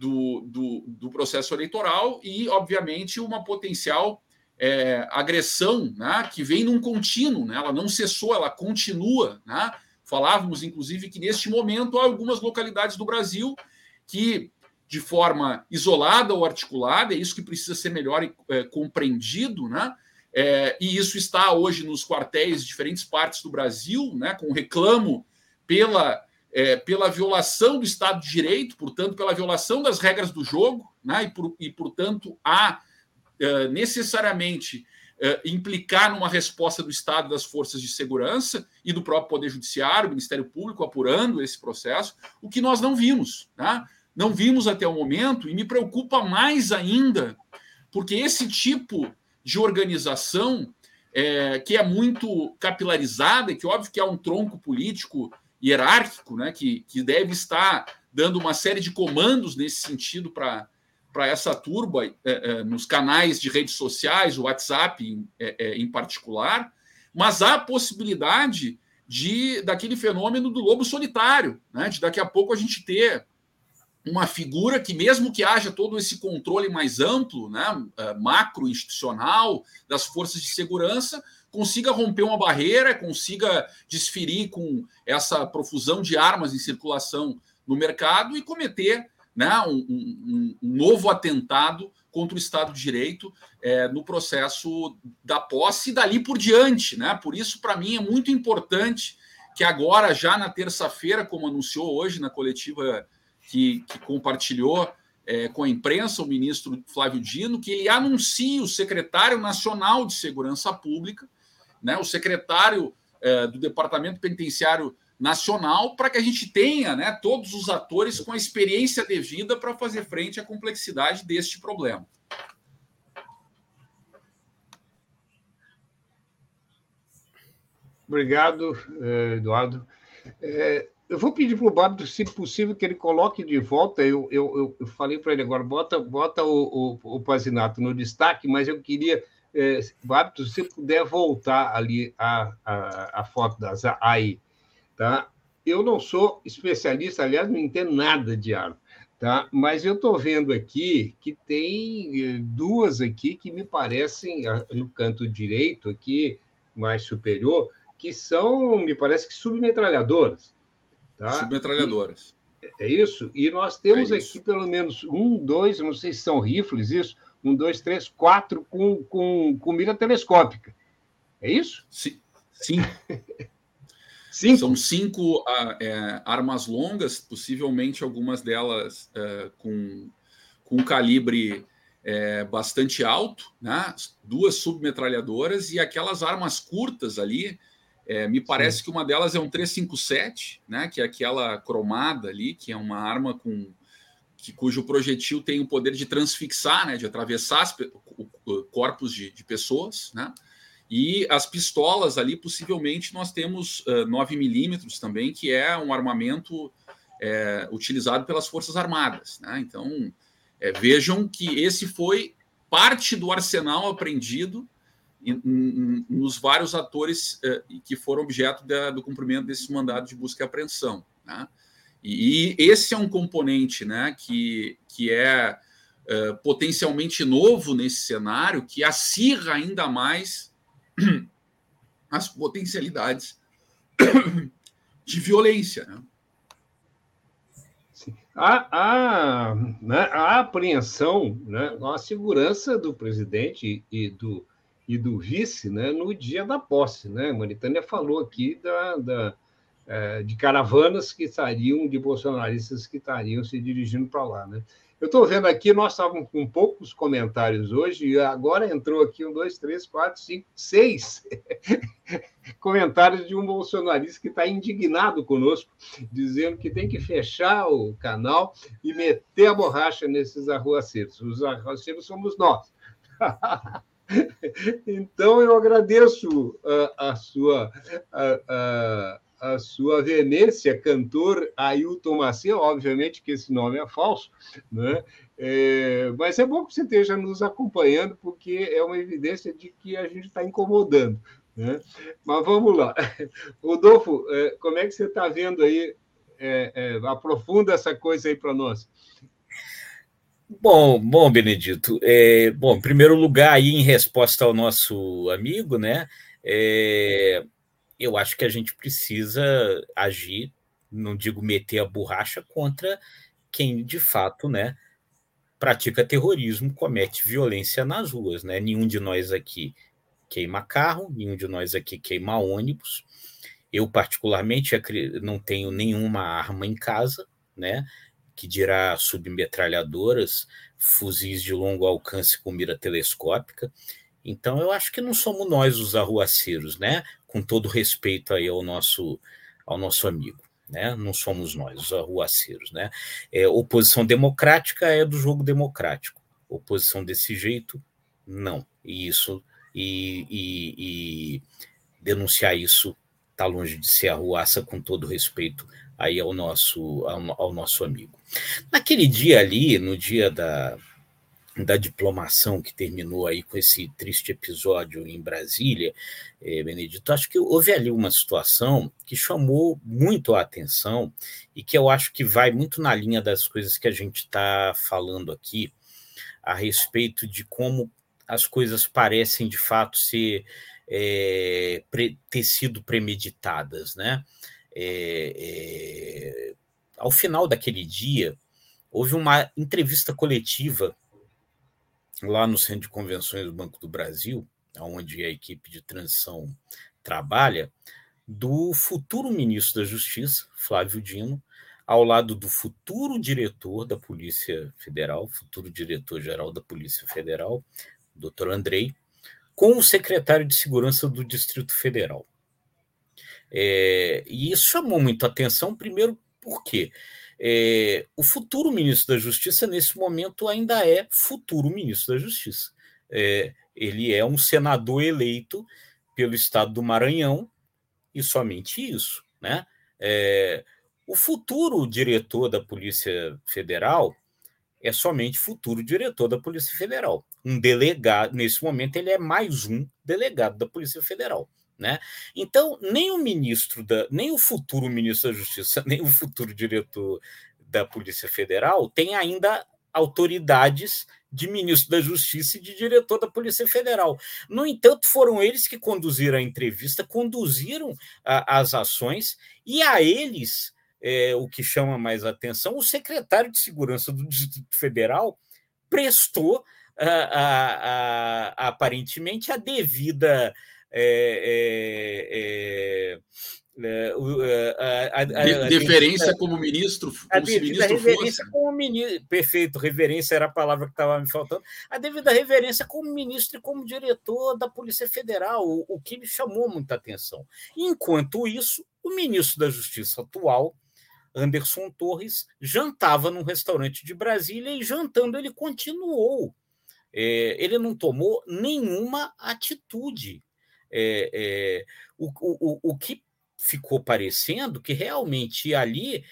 Speaker 3: do, do, do processo eleitoral e, obviamente, uma potencial é, agressão né, que vem num contínuo, né, ela não cessou, ela continua. Né? Falávamos, inclusive, que neste momento há algumas localidades do Brasil que, de forma isolada ou articulada, é isso que precisa ser melhor é, compreendido, né, é, e isso está hoje nos quartéis de diferentes partes do Brasil, né, com reclamo pela, é, pela violação do Estado de Direito, portanto, pela violação das regras do jogo, né, e, por, e portanto, há é, necessariamente é, implicar numa resposta do Estado das forças de segurança e do próprio Poder Judiciário, Ministério Público apurando esse processo, o que nós não vimos. Né? Não vimos até o momento, e me preocupa mais ainda, porque esse tipo de organização é, que é muito capilarizada, que óbvio que é um tronco político hierárquico, né, que, que deve estar dando uma série de comandos nesse sentido para essa turba é, é, nos canais de redes sociais, o WhatsApp em, é, é, em particular, mas há a possibilidade de daquele fenômeno do lobo solitário, né, de daqui a pouco a gente ter uma figura que, mesmo que haja todo esse controle mais amplo, né, eh, macro institucional das forças de segurança, consiga romper uma barreira, consiga desferir com essa profusão de armas em circulação no mercado e cometer né, um, um, um novo atentado contra o Estado de Direito é, no processo da posse e dali por diante. Né? Por isso, para mim, é muito importante que agora, já na terça-feira, como anunciou hoje na coletiva que, que compartilhou é, com a imprensa, o ministro Flávio Dino, que ele anuncia o secretário nacional de Segurança Pública, né, o secretário é, do Departamento Penitenciário Nacional, para que a gente tenha né, todos os atores com a experiência devida para fazer frente à complexidade deste problema.
Speaker 2: Obrigado, eh, Eduardo. É, eu vou pedir para o Bárbaro, se possível, que ele coloque de volta. Eu, eu, eu falei para ele agora, bota, bota o, o, o Pazinato no destaque, mas eu queria, é, Bárbaro, se puder voltar ali a, a, a foto das aí, tá? Eu não sou especialista, aliás, não entendo nada de arma, tá? Mas eu estou vendo aqui que tem eh, duas aqui que me parecem, no canto direito aqui, mais superior, que são, me parece que submetralhadoras.
Speaker 3: Tá? Submetralhadoras.
Speaker 2: É isso? E nós temos é aqui pelo menos um, dois, não sei se são rifles, isso, um, dois, três, quatro com, com, com mira telescópica. É isso?
Speaker 3: Sim. Sim. [laughs] cinco. São cinco uh, é, armas longas, possivelmente algumas delas uh, com, com calibre é, bastante alto, né? duas submetralhadoras e aquelas armas curtas ali, é, me parece Sim. que uma delas é um 357, né, que é aquela cromada ali, que é uma arma com que, cujo projetil tem o poder de transfixar, né, de atravessar as, corpos de, de, pessoas, né? E as pistolas ali, possivelmente, nós temos uh, 9 milímetros também, que é um armamento é, utilizado pelas Forças Armadas. Né? Então, é, vejam que esse foi parte do arsenal apreendido nos vários atores que foram objeto da, do cumprimento desse mandado de busca e apreensão. Né? E, e, esse é um componente né, que, que é eh, potencialmente novo nesse cenário, que acirra ainda mais [clears throat] as potencialidades [clears throat] de violência. Né?
Speaker 2: A, a, né, a apreensão, né, a segurança do presidente e do e do vice né, no dia da posse. Né? Maritânia falou aqui da, da de caravanas que estariam, de bolsonaristas que estariam se dirigindo para lá. Né? Eu estou vendo aqui, nós estávamos com poucos comentários hoje, e agora entrou aqui um, dois, três, quatro, cinco, seis [laughs] comentários de um bolsonarista que está indignado conosco, dizendo que tem que fechar o canal e meter a borracha nesses arruaceiros. Os arruaceiros somos nós. [laughs] Então, eu agradeço a, a sua. A, a, a sua veemência, cantor Ailton Macia, obviamente que esse nome é falso, né? É, mas é bom que você esteja nos acompanhando, porque é uma evidência de que a gente está incomodando. Né? Mas vamos lá. [laughs] Rodolfo, é, como é que você está vendo aí? É, é, aprofunda essa coisa aí para nós.
Speaker 4: Bom, bom, Benedito. É, bom, em primeiro lugar, aí em resposta ao nosso amigo, né? Eu acho que a gente precisa agir, não digo meter a borracha contra quem de fato, né, pratica terrorismo, comete violência nas ruas, né? Nenhum de nós aqui queima carro, nenhum de nós aqui queima ônibus. Eu, particularmente, não tenho nenhuma arma em casa, né? Que dirá submetralhadoras, fuzis de longo alcance com mira telescópica. Então, eu acho que não somos nós os arruaceiros, né? Com todo respeito aí ao nosso, ao nosso amigo. Né? Não somos nós, os arruaceiros. Né? É, oposição democrática é do jogo democrático. Oposição desse jeito, não. E isso e, e, e denunciar isso está longe de ser arruaça, com todo respeito aí ao nosso, ao, ao nosso amigo. Naquele dia ali, no dia da, da diplomação que terminou aí com esse triste episódio em Brasília, eh, Benedito, acho que houve ali uma situação que chamou muito a atenção e que eu acho que vai muito na linha das coisas que a gente está falando aqui a respeito de como as coisas parecem de fato ser é, ter sido premeditadas, né? É, é, ao final daquele dia houve uma entrevista coletiva lá no Centro de Convenções do Banco do Brasil, onde a equipe de transição trabalha, do futuro ministro da Justiça, Flávio Dino, ao lado do futuro diretor da Polícia Federal, futuro diretor-geral da Polícia Federal, doutor Andrei, com o secretário de Segurança do Distrito Federal. É, e isso chamou muito atenção, primeiro porque é, o futuro ministro da Justiça, nesse momento, ainda é futuro ministro da Justiça. É, ele é um senador eleito pelo estado do Maranhão, e somente isso. Né? É, o futuro diretor da Polícia Federal é somente futuro diretor da Polícia Federal. Um delegado, nesse momento, ele é mais um delegado da Polícia Federal. Né? Então, nem o ministro da, nem o futuro ministro da Justiça, [laughs] nem o futuro diretor da Polícia Federal tem ainda autoridades de ministro da Justiça e de diretor da Polícia Federal. No entanto, foram eles que conduziram a entrevista, conduziram a, as ações e a eles é, o que chama mais atenção, o secretário de Segurança do Distrito Federal prestou a, a, a, aparentemente a devida é,
Speaker 3: é, a, a, deferência como ministro, como ministro
Speaker 4: reverência fosse. como ministro, perfeito, reverência era a palavra que estava me faltando. A devida reverência como ministro e como diretor da Polícia Federal, o, o que me chamou muita atenção. Enquanto isso, o ministro da Justiça atual, Anderson Torres jantava num restaurante de Brasília e jantando ele continuou. É, ele não tomou nenhuma atitude. É, é, o, o, o que ficou parecendo que realmente ali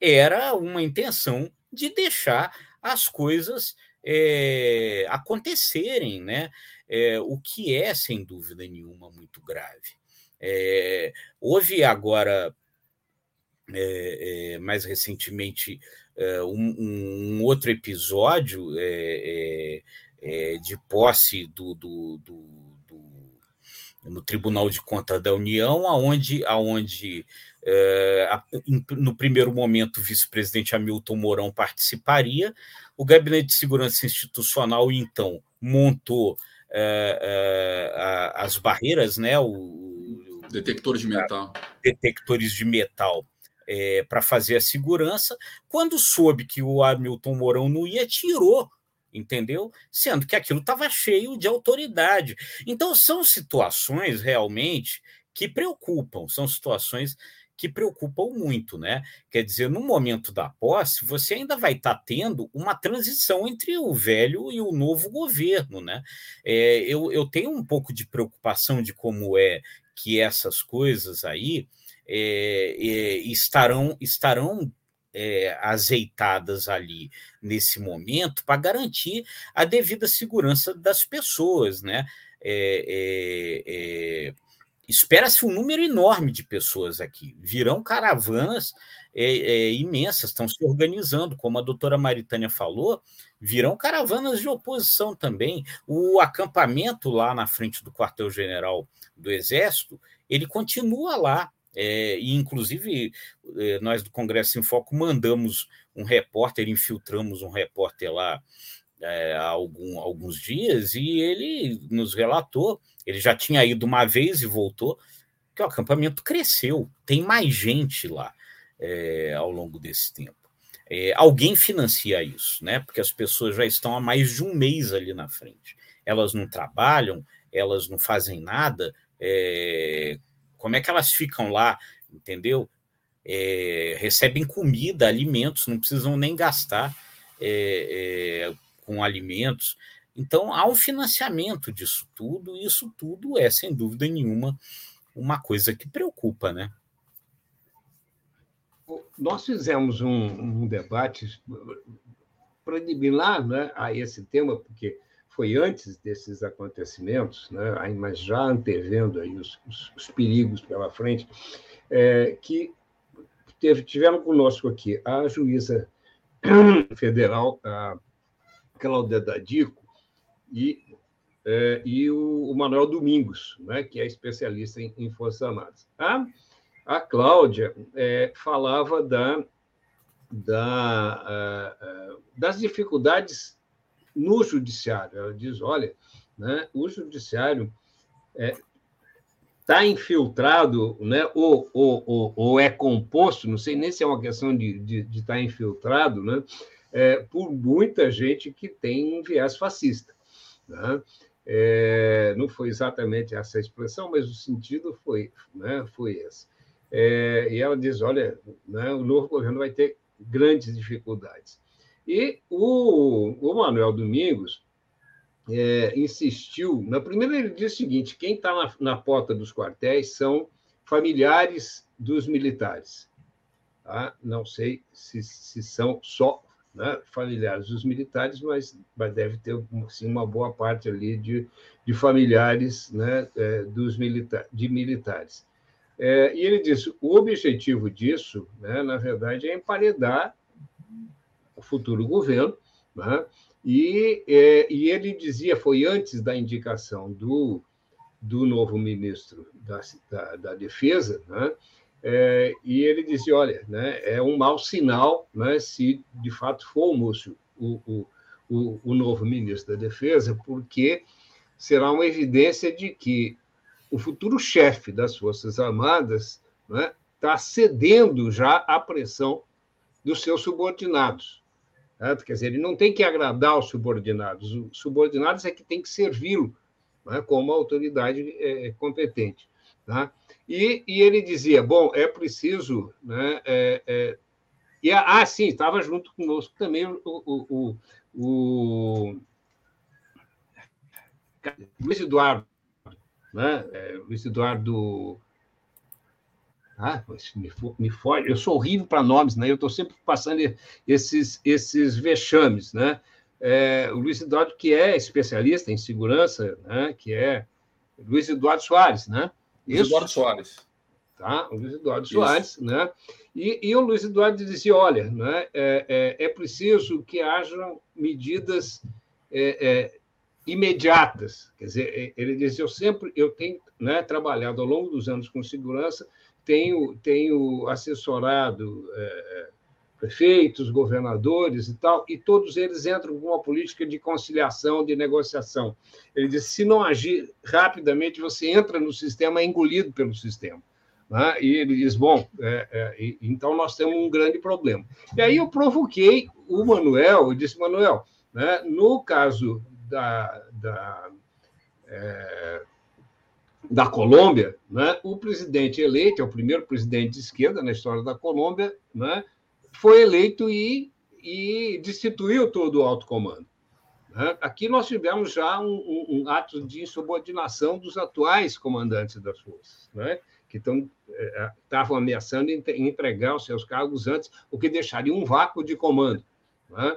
Speaker 4: era uma intenção de deixar as coisas é, acontecerem, né? É, o que é, sem dúvida nenhuma, muito grave. É, houve agora é, é, mais recentemente é, um, um, outro episódio de posse do, do, do, no Tribunal de Contas da União, aonde, aonde no primeiro momento o vice-presidente Hamilton Mourão participaria, o Gabinete de Segurança Institucional então montou as barreiras, né, o,
Speaker 3: detectores de metal,
Speaker 4: detectores de metal é, para fazer a segurança. Quando soube que o Hamilton Mourão não ia, tirou, entendeu? Sendo que aquilo estava cheio de autoridade. Então, são situações realmente que preocupam, são situações que preocupam muito, né? Quer dizer, no momento da posse, você ainda vai estar tá tendo uma transição entre o velho e o novo governo, né? É, eu, eu tenho um pouco de preocupação de como é que essas coisas aí é, é, estarão, estarão é, azeitadas ali nesse momento para garantir a devida segurança das pessoas, né? É, é, espera-se um número enorme de pessoas aqui. Virão caravanas imensas, estão se organizando, como a doutora Maritânia falou, virão caravanas de oposição também. O acampamento lá na frente do quartel-general do Exército, ele continua lá. É, e, inclusive, é, nós do Congresso em Foco mandamos um repórter, infiltramos um repórter lá é, há algum, alguns dias e ele nos relatou, ele já tinha ido uma vez e voltou, que o acampamento cresceu, tem mais gente lá é, ao longo desse tempo. É, alguém financia isso, né? Porque as pessoas já estão há mais de um mês ali na frente. Elas não trabalham, elas não fazem nada. Como é que elas ficam lá, entendeu? É, recebem comida, alimentos, não precisam nem gastar é, é, com alimentos. Então, há um financiamento disso tudo, e isso tudo é, sem dúvida nenhuma, uma coisa que preocupa, né?
Speaker 2: Nós fizemos um, um debate preliminar né, a esse tema, porque foi antes desses acontecimentos, né, mas já antevendo aí os, os, os perigos pela frente, é, que teve, tiveram conosco aqui a juíza [clears throat] federal, a Cláudia Dadico, e, é, e o, o, Manuel Domingos, né, que é especialista em, em Forças Armadas. A, a Cláudia é, falava da, da, a, a, das dificuldades no judiciário. Ela diz: olha, né, o judiciário é, está infiltrado, né, ou, ou, ou, ou, é composto, não sei nem se é uma questão de estar tá infiltrado, né, é, por muita gente que tem um viés fascista. Né? É, não foi exatamente essa expressão, mas o sentido foi, né, foi esse. É, e ela diz: olha, né, o novo governo vai ter grandes dificuldades. E o, o Manuel Domingos é, insistiu. Na primeira, ele disse o seguinte: quem está na, na porta dos quartéis são familiares dos militares. Tá? Não sei se, se são só né, familiares dos militares, mas, mas deve ter sim, uma boa parte ali de, de familiares né, é, dos milita de militares. É, e ele disse: o objetivo disso, né, na verdade, é emparedar o futuro governo, né, e, é, e ele dizia, foi antes da indicação do, do novo ministro da, da, da Defesa, né? É, e ele dizia, olha, né, é um mau sinal né, se de fato for o Múcio o, o, o novo ministro da Defesa, porque será uma evidência de que o futuro chefe das Forças Armadas está né, tá cedendo já à pressão dos seus subordinados. Né? Quer dizer, ele não tem que agradar os subordinados, os subordinados é que tem que servi-lo né? como autoridade é, competente. Tá? E, e, ele dizia: bom, é preciso. Né, é, é, e, ah, sim, estava junto conosco também o, o, o, o Luiz Eduardo, né, é, Luiz Eduardo ah, me, me foge. Eu sou horrível para nomes, né? Eu estou sempre passando esses, esses vexames, né? É, o Luiz Eduardo, que é especialista em segurança, né? Que é Luiz Eduardo Soares, né?
Speaker 3: Luiz Isso. Eduardo Soares.
Speaker 2: Tá? O Luiz Eduardo Isso. Soares, né? E, e, o Luiz Eduardo dizia, olha, né? É, é, é preciso que hajam medidas é, é, imediatas. Quer dizer, ele dizia, eu sempre eu tenho né, trabalhado ao longo dos anos com segurança tenho, tenho assessorado é, prefeitos, governadores e tal, e todos eles entram com uma política de conciliação, de negociação. Ele diz: se não agir rapidamente, você entra no sistema, é engolido pelo sistema. Né? E ele diz: bom, é, é, então nós temos um grande problema. E aí eu provoquei o Manuel, eu disse: Manuel, né, no caso da, da é, da Colômbia, né, o presidente eleito, é o primeiro presidente de esquerda na história da Colômbia, né, foi eleito e, e destituiu todo o alto comando. Né? Aqui nós tivemos já um, um, um, ato de insubordinação dos atuais comandantes das forças, né, que tão, é, estavam ameaçando entregar os seus cargos antes, o que deixaria um vácuo de comando. Né?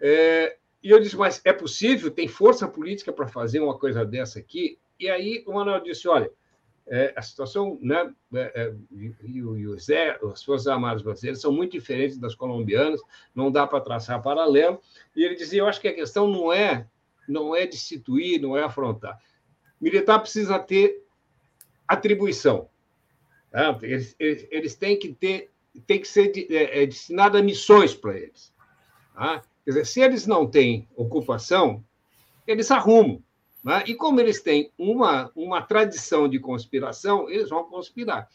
Speaker 2: É, e eu disse, mas é possível? Tem força política para fazer uma coisa dessa aqui? E aí o Manuel disse: olha, é, a situação, né, é, é, e, o, e o Zé, as Forças Armadas brasileiras são muito diferentes das colombianas, não dá para traçar paralelo. E ele dizia: eu acho que a questão não é, não é destituir, não é afrontar. Militar precisa ter atribuição. Tá? Eles, eles, eles, têm que ter, tem que ser de, é, é missões para eles. Tá? Quer dizer, se eles não têm ocupação, eles arrumam. Né? E como eles têm uma, uma tradição de conspiração, eles vão conspirar.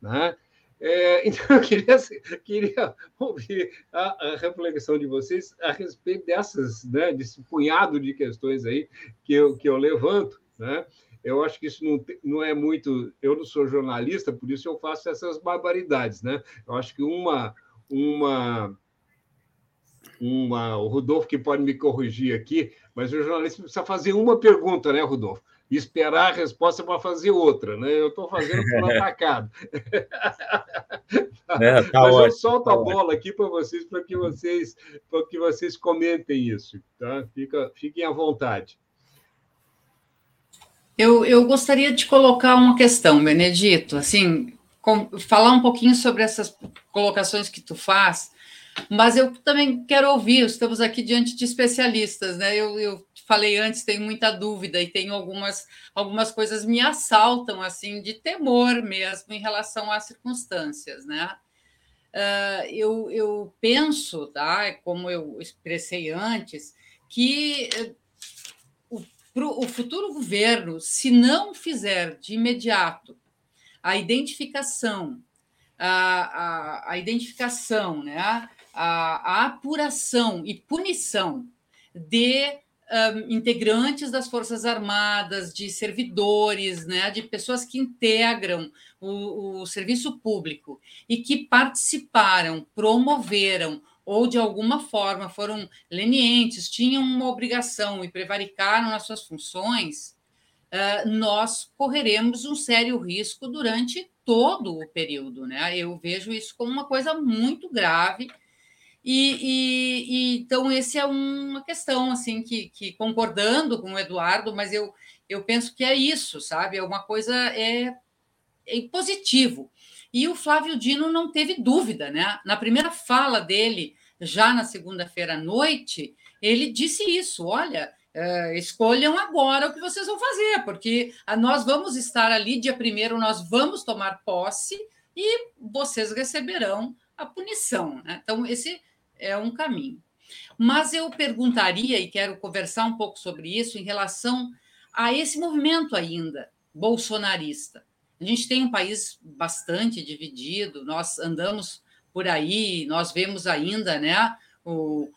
Speaker 2: Né? É, [laughs] então, eu queria, queria ouvir a, a, reflexão de vocês a respeito dessas, né, desse punhado de questões aí que eu, que eu levanto. Né? Eu acho que isso não, não é muito. Eu não sou jornalista, por isso eu faço essas barbaridades. Né? Eu acho que uma. uma uma, o Rodolfo que pode me corrigir aqui, mas o jornalista precisa fazer uma pergunta, né, Rodolfo? E esperar a resposta para fazer outra, né? Eu estou fazendo por [laughs] atacado. É, tá mas ótimo, eu solto tá a bola ótimo. aqui para vocês, para que vocês, para que vocês comentem isso, tá? Fica, fiquem à vontade.
Speaker 5: Eu, eu gostaria de colocar uma questão, Benedito, assim, com, falar um pouquinho sobre essas colocações que tu faz, mas eu também quero ouvir, estamos aqui diante de especialistas, né? Eu, eu falei antes, tenho muita dúvida e tenho algumas, algumas coisas me assaltam, assim, de temor mesmo em relação às circunstâncias, né? Uh, eu, eu penso, tá? Como eu expressei antes, que eh, o, pro, o futuro governo, se não fizer de imediato a identificação, a, a, a identificação, né? A, a apuração e punição de um, integrantes das Forças Armadas, de servidores, né, de pessoas que integram o, o serviço público e que participaram, promoveram ou de alguma forma foram lenientes, tinham uma obrigação e prevaricaram nas suas funções, nós correremos um sério risco durante todo o período. Né? Eu vejo isso como uma coisa muito grave e, e, e, então esse é uma questão assim que, que, concordando com o Eduardo, mas eu, eu penso que é isso, sabe? É uma coisa é, é positivo. E o Flávio Dino não teve dúvida, né? Na primeira fala dele, já na segunda-feira à noite, ele disse isso: olha, é, escolham agora o que vocês vão fazer, porque nós vamos estar ali dia primeiro, nós vamos tomar posse e vocês receberão a punição. Né? Então, esse é um caminho. Mas eu perguntaria, e quero conversar um pouco sobre isso, em relação a esse movimento ainda bolsonarista. A gente tem um país bastante dividido, nós andamos por aí, nós vemos ainda, né? O,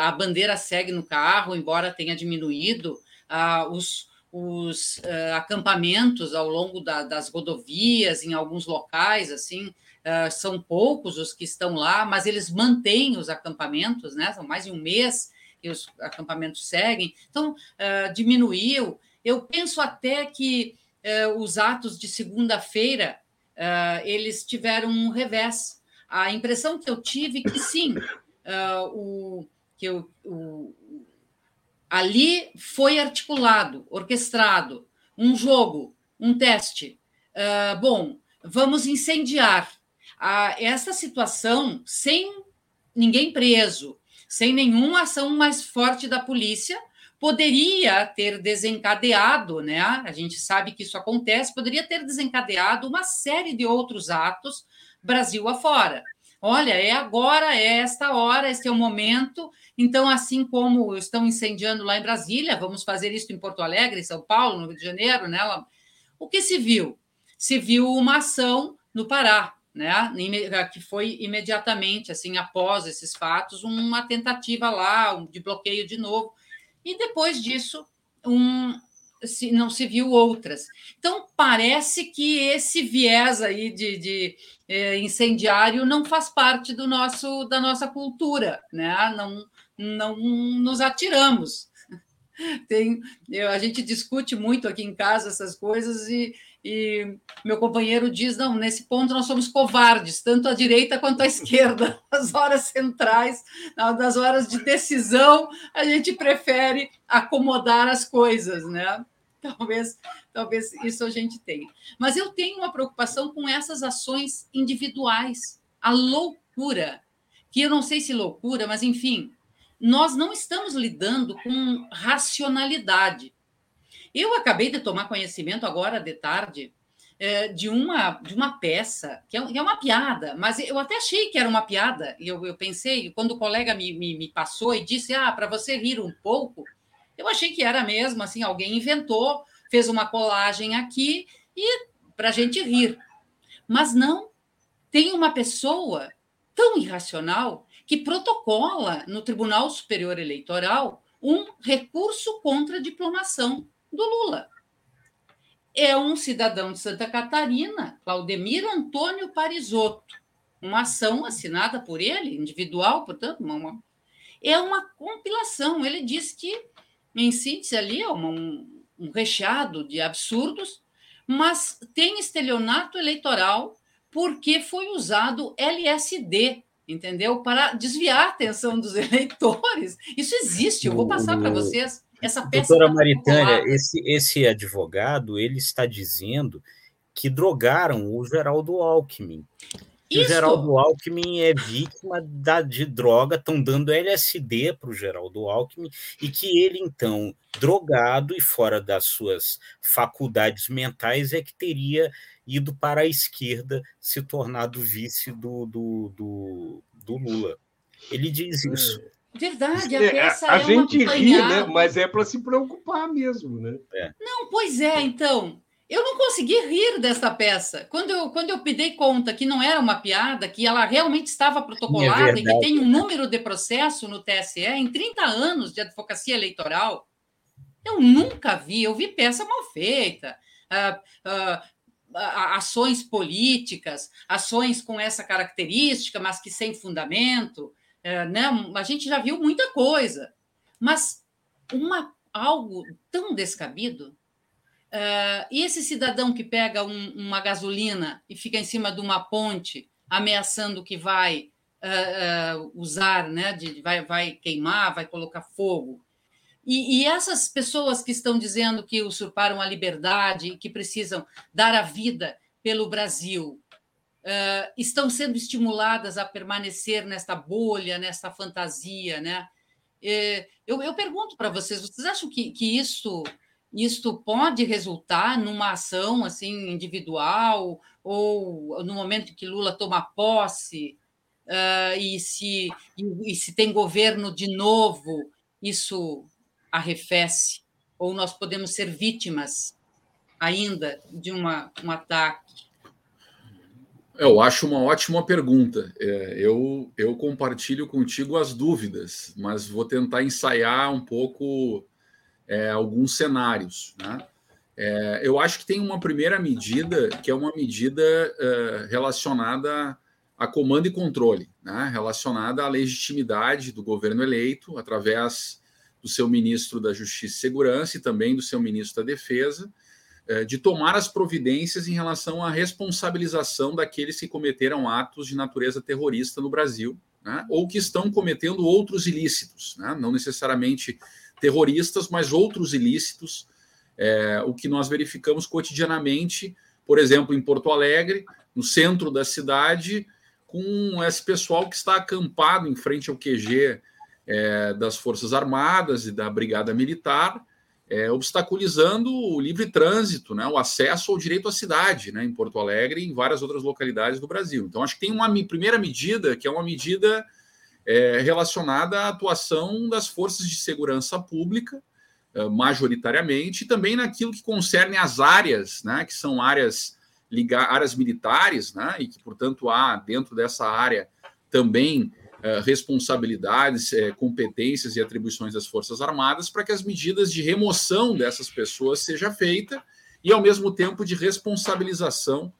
Speaker 5: a bandeira segue no carro, embora tenha diminuído, ah, os, os uh, acampamentos ao longo da, das rodovias, em alguns locais, assim, uh, são poucos os que estão lá, mas eles mantêm os acampamentos, né? São mais de um mês que os acampamentos seguem. Então, uh, diminuiu. Eu penso até que os atos de segunda-feira eles tiveram um revés. A impressão que eu tive que sim, o, que eu, o, ali foi articulado, orquestrado, um jogo, um teste. Uh, bom, vamos incendiar uh, essa situação sem ninguém preso, sem nenhuma ação mais forte da polícia, poderia ter desencadeado, né? A gente sabe que isso acontece, poderia ter desencadeado uma série de outros atos Brasil afora. Olha, é agora, é esta hora, este é o momento. Então, assim como estão incendiando lá em Brasília, vamos fazer isso em Porto Alegre, em São Paulo, no Rio de Janeiro, né? O que se viu? Se viu uma ação no Pará, né? Que foi imediatamente, assim, após esses fatos, uma tentativa lá de bloqueio de novo. E depois disso, um, se, não se viu outras. Então, parece que esse viés aí de, de é, incendiário não faz parte do nosso da nossa cultura, né? Não, não nos atiramos. [laughs] Tem, eu, a gente discute muito aqui em casa essas coisas e, e meu companheiro diz: não, nesse ponto nós somos covardes, tanto à direita quanto à esquerda. [laughs] Nas horas centrais, nas horas de decisão, a gente prefere acomodar as coisas, né? [laughs] Talvez, talvez isso a gente tenha. Mas eu tenho uma preocupação com essas ações individuais, a loucura, que eu não sei se loucura, mas enfim, nós não estamos lidando com racionalidade. Eu acabei de tomar conhecimento agora de tarde é, de, uma, de uma peça, que é, que é, uma piada, mas eu até achei que era uma piada, e eu, eu pensei, quando o colega me, me, me passou e disse, ah, para você rir um pouco, eu achei que era mesmo, assim, alguém inventou, fez uma colagem aqui e para a gente rir. Mas não, tem uma pessoa tão irracional que protocola no Tribunal Superior Eleitoral um recurso contra a diplomação do Lula. É um cidadão de Santa Catarina, Claudemir Antônio Parisotto, uma ação assinada por ele, individual, portanto, uma, é uma compilação. Ele diz que, em síntese, ali é um, um recheado de absurdos, mas tem estelionato eleitoral porque foi usado LSD, entendeu? Para desviar a atenção dos [laughs] eleitores. Isso existe, eu vou passar para vocês. Essa peça
Speaker 4: Doutora tá Maritânia, esse, esse advogado, ele está dizendo que drogaram o Geraldo Alckmin. O Geraldo Alckmin é vítima da, de droga, estão dando LSD para o Geraldo Alckmin, e que ele, então, drogado e fora das suas faculdades mentais, é que teria ido para a esquerda, se tornado vice do, do, do, do Lula. Ele diz isso.
Speaker 5: Verdade, a é, peça a,
Speaker 2: a é gente ri, né? Mas é para se preocupar mesmo, né?
Speaker 5: É. Não, pois é, então. Eu não consegui rir dessa peça. Quando eu, quando eu me dei conta que não era uma piada, que ela realmente estava protocolada é e que tem um número de processo no TSE em 30 anos de advocacia eleitoral, eu nunca vi. Eu vi peça mal feita, uh, uh, ações políticas, ações com essa característica, mas que sem fundamento. É, né? A gente já viu muita coisa, mas uma, algo tão descabido. Uh, e esse cidadão que pega um, uma gasolina e fica em cima de uma ponte ameaçando que vai uh, uh, usar, né, de, vai, vai queimar, vai colocar fogo. E, e, essas pessoas que estão dizendo que usurparam a liberdade que precisam dar a vida pelo Brasil uh, estão sendo estimuladas a permanecer nesta bolha, nesta fantasia, né? Eu, eu pergunto para vocês, vocês acham que, que isso, pode resultar numa ação assim individual ou no momento que Lula toma posse uh, e se e, e se tem governo de novo, isso arrefece, ou nós podemos ser vítimas ainda de uma, um ataque?
Speaker 3: Eu acho uma ótima pergunta. É, eu, eu compartilho contigo as dúvidas, mas vou tentar ensaiar um pouco é, alguns cenários. Né? É, eu acho que tem uma primeira medida, que é uma medida é, relacionada a comando e controle, né? relacionada à legitimidade do governo eleito através do seu ministro da Justiça e Segurança e também do seu ministro da Defesa, de tomar as providências em relação à responsabilização daqueles que cometeram atos de natureza terrorista no Brasil, né? ou que estão cometendo outros ilícitos, né? não necessariamente terroristas, mas outros ilícitos, é, o que nós verificamos cotidianamente, por exemplo, em Porto Alegre, no centro da cidade, com esse pessoal que está acampado em frente ao QG é, das Forças Armadas e da Brigada Militar, é, obstaculizando o livre trânsito, né, o acesso ao direito à cidade, né, em Porto Alegre e em várias outras localidades do Brasil. Então, acho que tem uma primeira medida, que é uma medida é, relacionada à atuação das forças de segurança pública, é, majoritariamente, e também naquilo que concerne as áreas, né, que são áreas, ligar, áreas militares, né, e que, portanto, há dentro dessa área também responsabilidades, eh, competências e atribuições das Forças Armadas para que as medidas de remoção dessas pessoas seja feita e, ao mesmo tempo, de responsabilização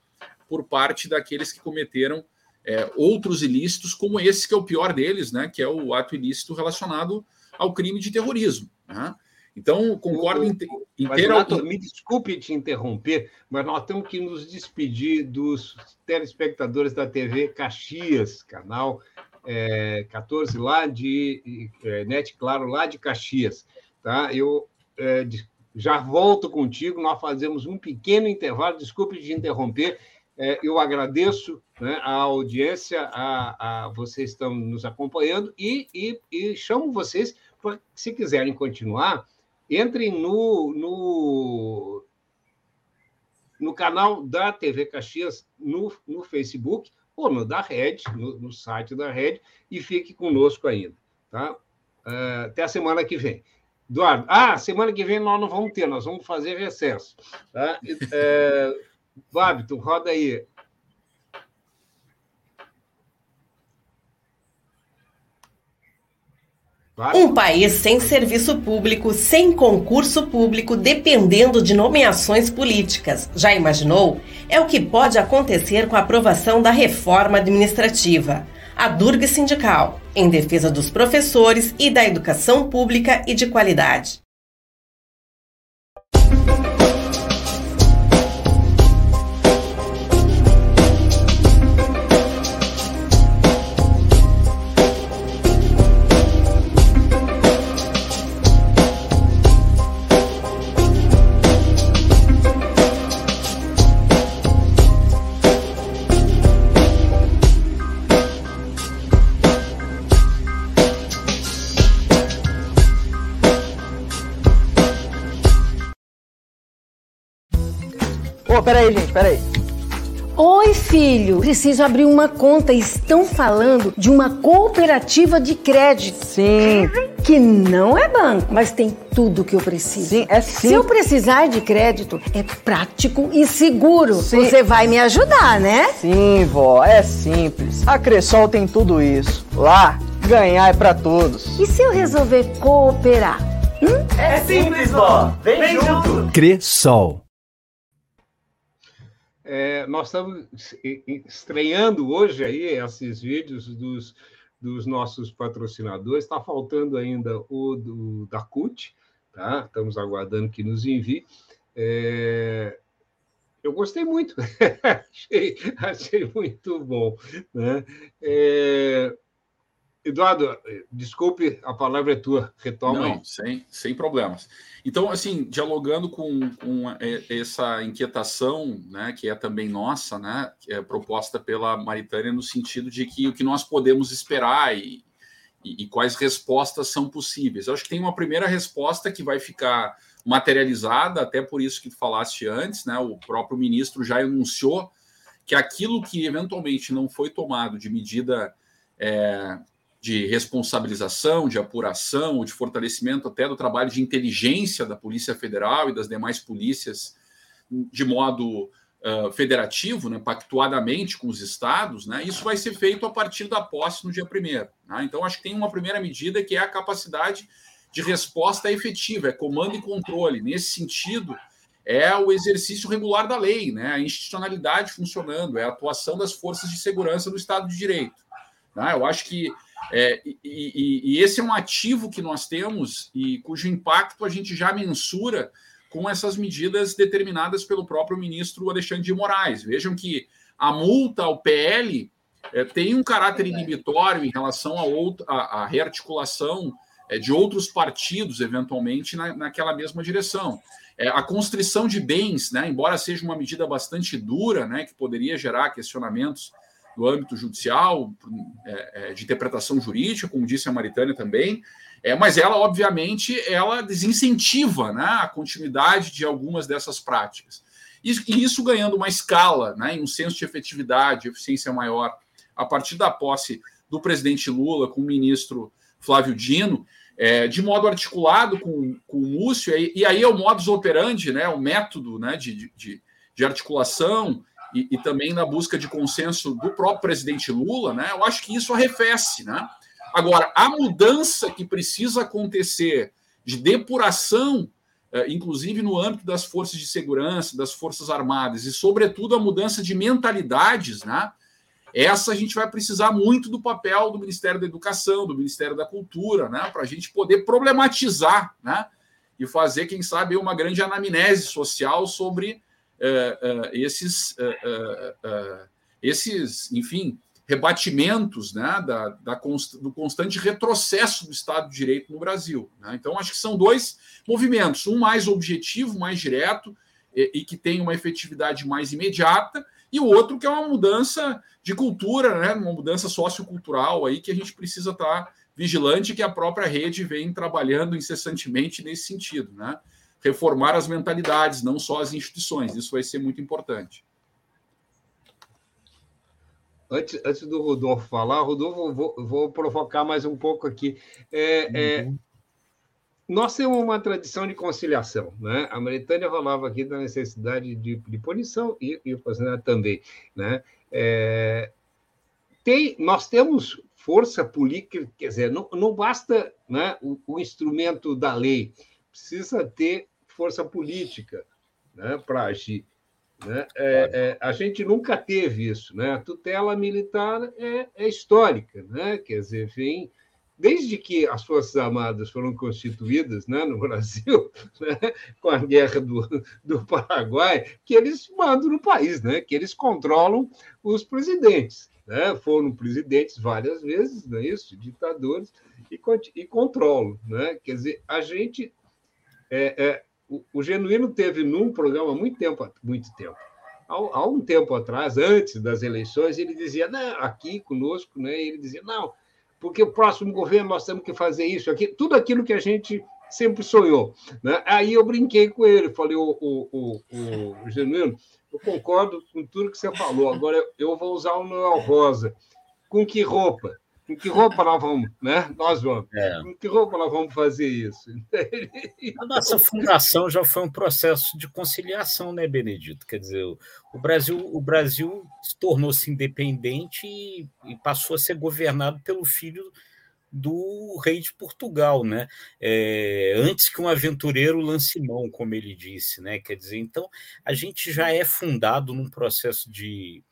Speaker 3: por parte daqueles que cometeram é, outros ilícitos, como esse que é o pior deles, né, que é o ato ilícito relacionado ao crime de terrorismo. Né? Então, concordo inteiramente.
Speaker 2: Me desculpe te interromper, mas nós temos que nos despedir dos telespectadores da TV Caxias, canal é, 14 lá de é, Net Claro, lá de Caxias. Tá? Eu é, já volto contigo, nós fazemos um pequeno intervalo, desculpe de interromper, é, eu agradeço né, a audiência, a, a, vocês estão nos acompanhando e, e, e chamo vocês, pra, se quiserem continuar, entrem no, no, no canal da TV Caxias no, no Facebook ou no da Rede, no, no site da Rede, e fique conosco ainda. Tá? Uh, até a semana que vem. Eduardo, ah, semana que vem nós não vamos ter, nós vamos fazer recesso. Tá? É, Bábito, roda aí.
Speaker 6: Um país sem serviço público, sem concurso público, dependendo de nomeações políticas. Já imaginou? É o que pode acontecer com a aprovação da reforma administrativa. A Durga Sindical, em defesa dos professores e da educação pública e de qualidade.
Speaker 7: Peraí, gente, peraí.
Speaker 8: Oi, filho. Preciso abrir uma conta. Estão falando de uma cooperativa de crédito.
Speaker 7: Sim.
Speaker 8: Que não é banco, mas tem tudo o que eu preciso.
Speaker 7: Sim, é sim.
Speaker 8: Se eu precisar de crédito, é prático e seguro. Sim. Você vai me ajudar, né?
Speaker 7: Sim, vó, é simples. A Cressol tem tudo isso. Lá, ganhar é para todos.
Speaker 8: E se eu resolver cooperar?
Speaker 9: Hum? É simples, vó. Vem, Vem junto.
Speaker 10: Cressol.
Speaker 2: É, nós estamos estreando hoje aí esses vídeos dos, dos nossos patrocinadores. Está faltando ainda o do, da CUT, tá? Estamos aguardando que nos envie. É, eu gostei muito, [laughs] achei, achei, muito bom. Né? É, Eduardo, desculpe, a palavra é tua, retoma
Speaker 3: Não, aí. Sem, sem problemas. Então, assim, dialogando com, com essa inquietação, né, que é também nossa, né, é proposta pela Maritânia, no sentido de que o que nós podemos esperar e, e, e quais respostas são possíveis. Eu acho que tem uma primeira resposta que vai ficar materializada, até por isso que tu falaste antes, né, o próprio ministro já anunciou que aquilo que eventualmente não foi tomado de medida é, de responsabilização, de apuração, de fortalecimento até do trabalho de inteligência da Polícia Federal e das demais polícias de modo uh, federativo, né, pactuadamente com os estados, né, isso vai ser feito a partir da posse no dia primeiro. Né? Então, acho que tem uma primeira medida que é a capacidade de resposta efetiva, é comando e controle. Nesse sentido, é o exercício regular da lei, né, a institucionalidade funcionando, é a atuação das forças de segurança do Estado de Direito. Né? Eu acho que é, e, e, e, esse é um ativo que nós temos e cujo impacto a gente já mensura com essas medidas determinadas pelo próprio ministro Alexandre de Moraes. Vejam que a multa ao PL é, tem um caráter inibitório em relação a, outra, a, a rearticulação é, de outros partidos, eventualmente, na, naquela mesma direção. É, a constrição de bens, né, embora seja uma medida bastante dura, né, que poderia gerar questionamentos do âmbito judicial, é, é, de interpretação jurídica, como disse a Maritânia também, é, mas ela, obviamente, ela desincentiva né, a continuidade de algumas dessas práticas. E, e isso ganhando uma escala, né, um senso de efetividade, eficiência maior, a partir da posse do presidente Lula com o ministro Flávio Dino, é, de modo articulado com, com o Múcio, e, e, aí é o modus operandi, né, o método né, de, de, de articulação e, e, também na busca de consenso do próprio presidente Lula, né, eu acho que isso arrefece. Né? Agora, a mudança que precisa acontecer de depuração, eh, inclusive no âmbito das forças de segurança, das forças armadas, e, sobretudo, a mudança de mentalidades, né? Essa a gente vai precisar muito do papel do Ministério da Educação, do Ministério da Cultura, né? Para a gente poder problematizar, né? E fazer, quem sabe, uma grande anamnese social sobre esses, uh, esses, enfim, rebatimentos né, da, da do constante retrocesso do Estado de Direito no Brasil. Né? Então, acho que são dois movimentos, um mais objetivo, mais direto, e, e, que tem uma efetividade mais imediata, e o outro que é uma mudança de cultura, né, uma mudança sociocultural aí que a gente precisa estar vigilante que a própria rede vem trabalhando incessantemente nesse sentido. Né? Reformar as mentalidades, não só as instituições. Isso vai ser muito importante.
Speaker 2: Antes, antes do Rodolfo falar, Rodolfo, vou, vou provocar mais um pouco aqui. É, é, uhum. nós temos uma tradição de conciliação. Né? A Maritânia falava aqui da necessidade de, de punição e, e o Bolsonaro também. Né? É, tem, nós temos força política, quer dizer, não, não basta né, o, o instrumento da lei, precisa ter força política né, para agir. Né? É, é, a gente nunca teve isso. Né? A tutela militar é, é, histórica, né? quer dizer, vem desde que as Forças Armadas foram constituídas né, no Brasil, [laughs] né, com a guerra do, do Paraguai, que eles mandam no país, né, que eles controlam os presidentes. Né? Foram presidentes várias vezes, não é isso? Ditadores, e, e controlam. Né? Quer dizer, a gente. É, é, o, Genuíno teve num programa muito tempo, muito tempo. Há, há, um tempo atrás, antes das eleições, ele dizia, não, aqui conosco, né? ele dizia, não, porque o próximo governo nós temos que fazer isso, aqui, tudo aquilo que a gente sempre sonhou. Né? Aí eu brinquei com ele, falei, o, o, o, o Genuíno, eu concordo com tudo que você falou, agora eu vou usar o Noel Rosa. Com que roupa? Com que roupa nós vamos, né? Nós vamos. É. Com que roupa nós vamos fazer isso?
Speaker 4: A nossa fundação já foi um processo de conciliação, né, Benedito? Quer dizer, o Brasil, o Brasil tornou-se independente e, e passou a ser governado pelo filho do rei de Portugal, né? É, antes que um aventureiro lance mão, como ele disse, né? Quer dizer, então a gente já é fundado num processo de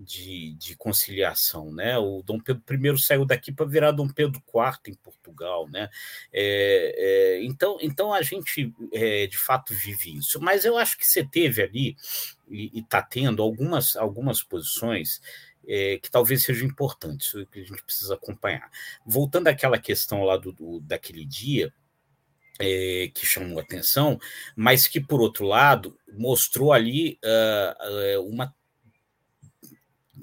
Speaker 4: de, de, conciliação, né? O Dom Pedro I saiu daqui para virar Dom Pedro IV em Portugal, né? É, é, então, então a gente é, de fato vive isso. Mas eu acho que você teve ali e está tendo algumas algumas posições é, que talvez sejam importantes, que a gente precisa acompanhar. Voltando àquela questão lá do, do daquele dia, é, que chamou atenção, mas que, por outro lado, mostrou ali uh, uma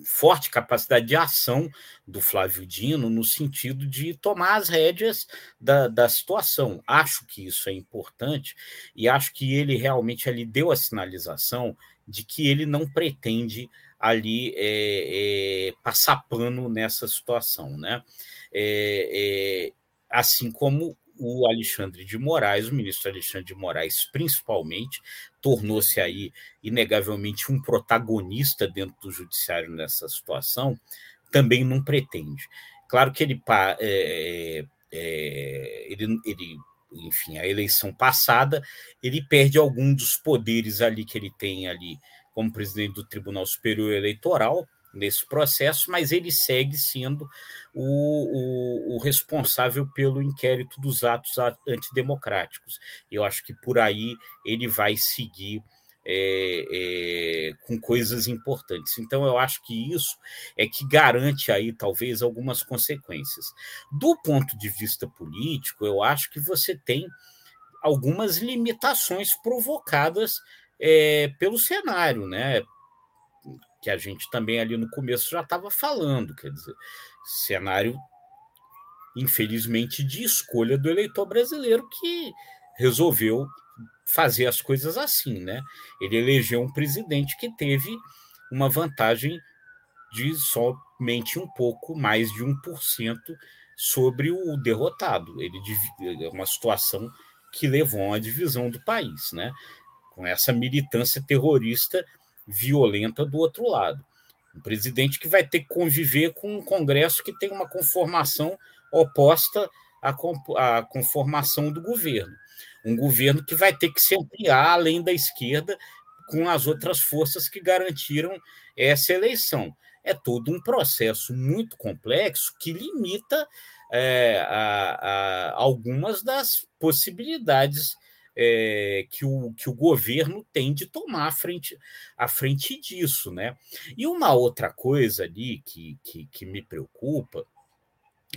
Speaker 4: forte capacidade de ação do Flávio Dino no sentido de tomar as rédeas da, da situação. Acho que isso é importante e acho que ele realmente ali deu a sinalização de que ele não pretende ali é, é, passar pano nessa situação, né? É, assim como o Alexandre de Moraes, o ministro Alexandre de Moraes, principalmente, tornou-se aí, inegavelmente, um protagonista dentro do judiciário nessa situação, também não pretende. Claro que ele, é, é, ele, ele enfim, a eleição passada, ele perde algum dos poderes ali que ele tem ali como presidente do Tribunal Superior Eleitoral, nesse processo, mas ele segue sendo o, o, o, responsável pelo inquérito dos atos antidemocráticos. Eu acho que por aí ele vai seguir é, é, com coisas importantes. Então, eu acho que isso é que garante aí, talvez, algumas consequências. Do ponto de vista político, eu acho que você tem algumas limitações provocadas é, pelo cenário, né? Que a gente também ali no começo já estava falando, quer dizer, cenário, infelizmente, de escolha do eleitor brasileiro que resolveu fazer as coisas assim, né? Ele elegeu um presidente que teve uma vantagem de somente um pouco mais de 1% sobre o derrotado. Ele é uma situação que levou a uma divisão do país, né? Com essa militância terrorista violenta do outro lado. Um presidente que vai ter que conviver com um Congresso que tem uma conformação oposta à, conformação do governo. Um governo que vai ter que se ampliar além da esquerda com as outras forças que garantiram essa eleição. É todo um processo muito complexo que limita é, a, a algumas das possibilidades é, que, o, que o governo tem de tomar à frente, à frente disso. Né? E uma outra coisa ali que, que, que me preocupa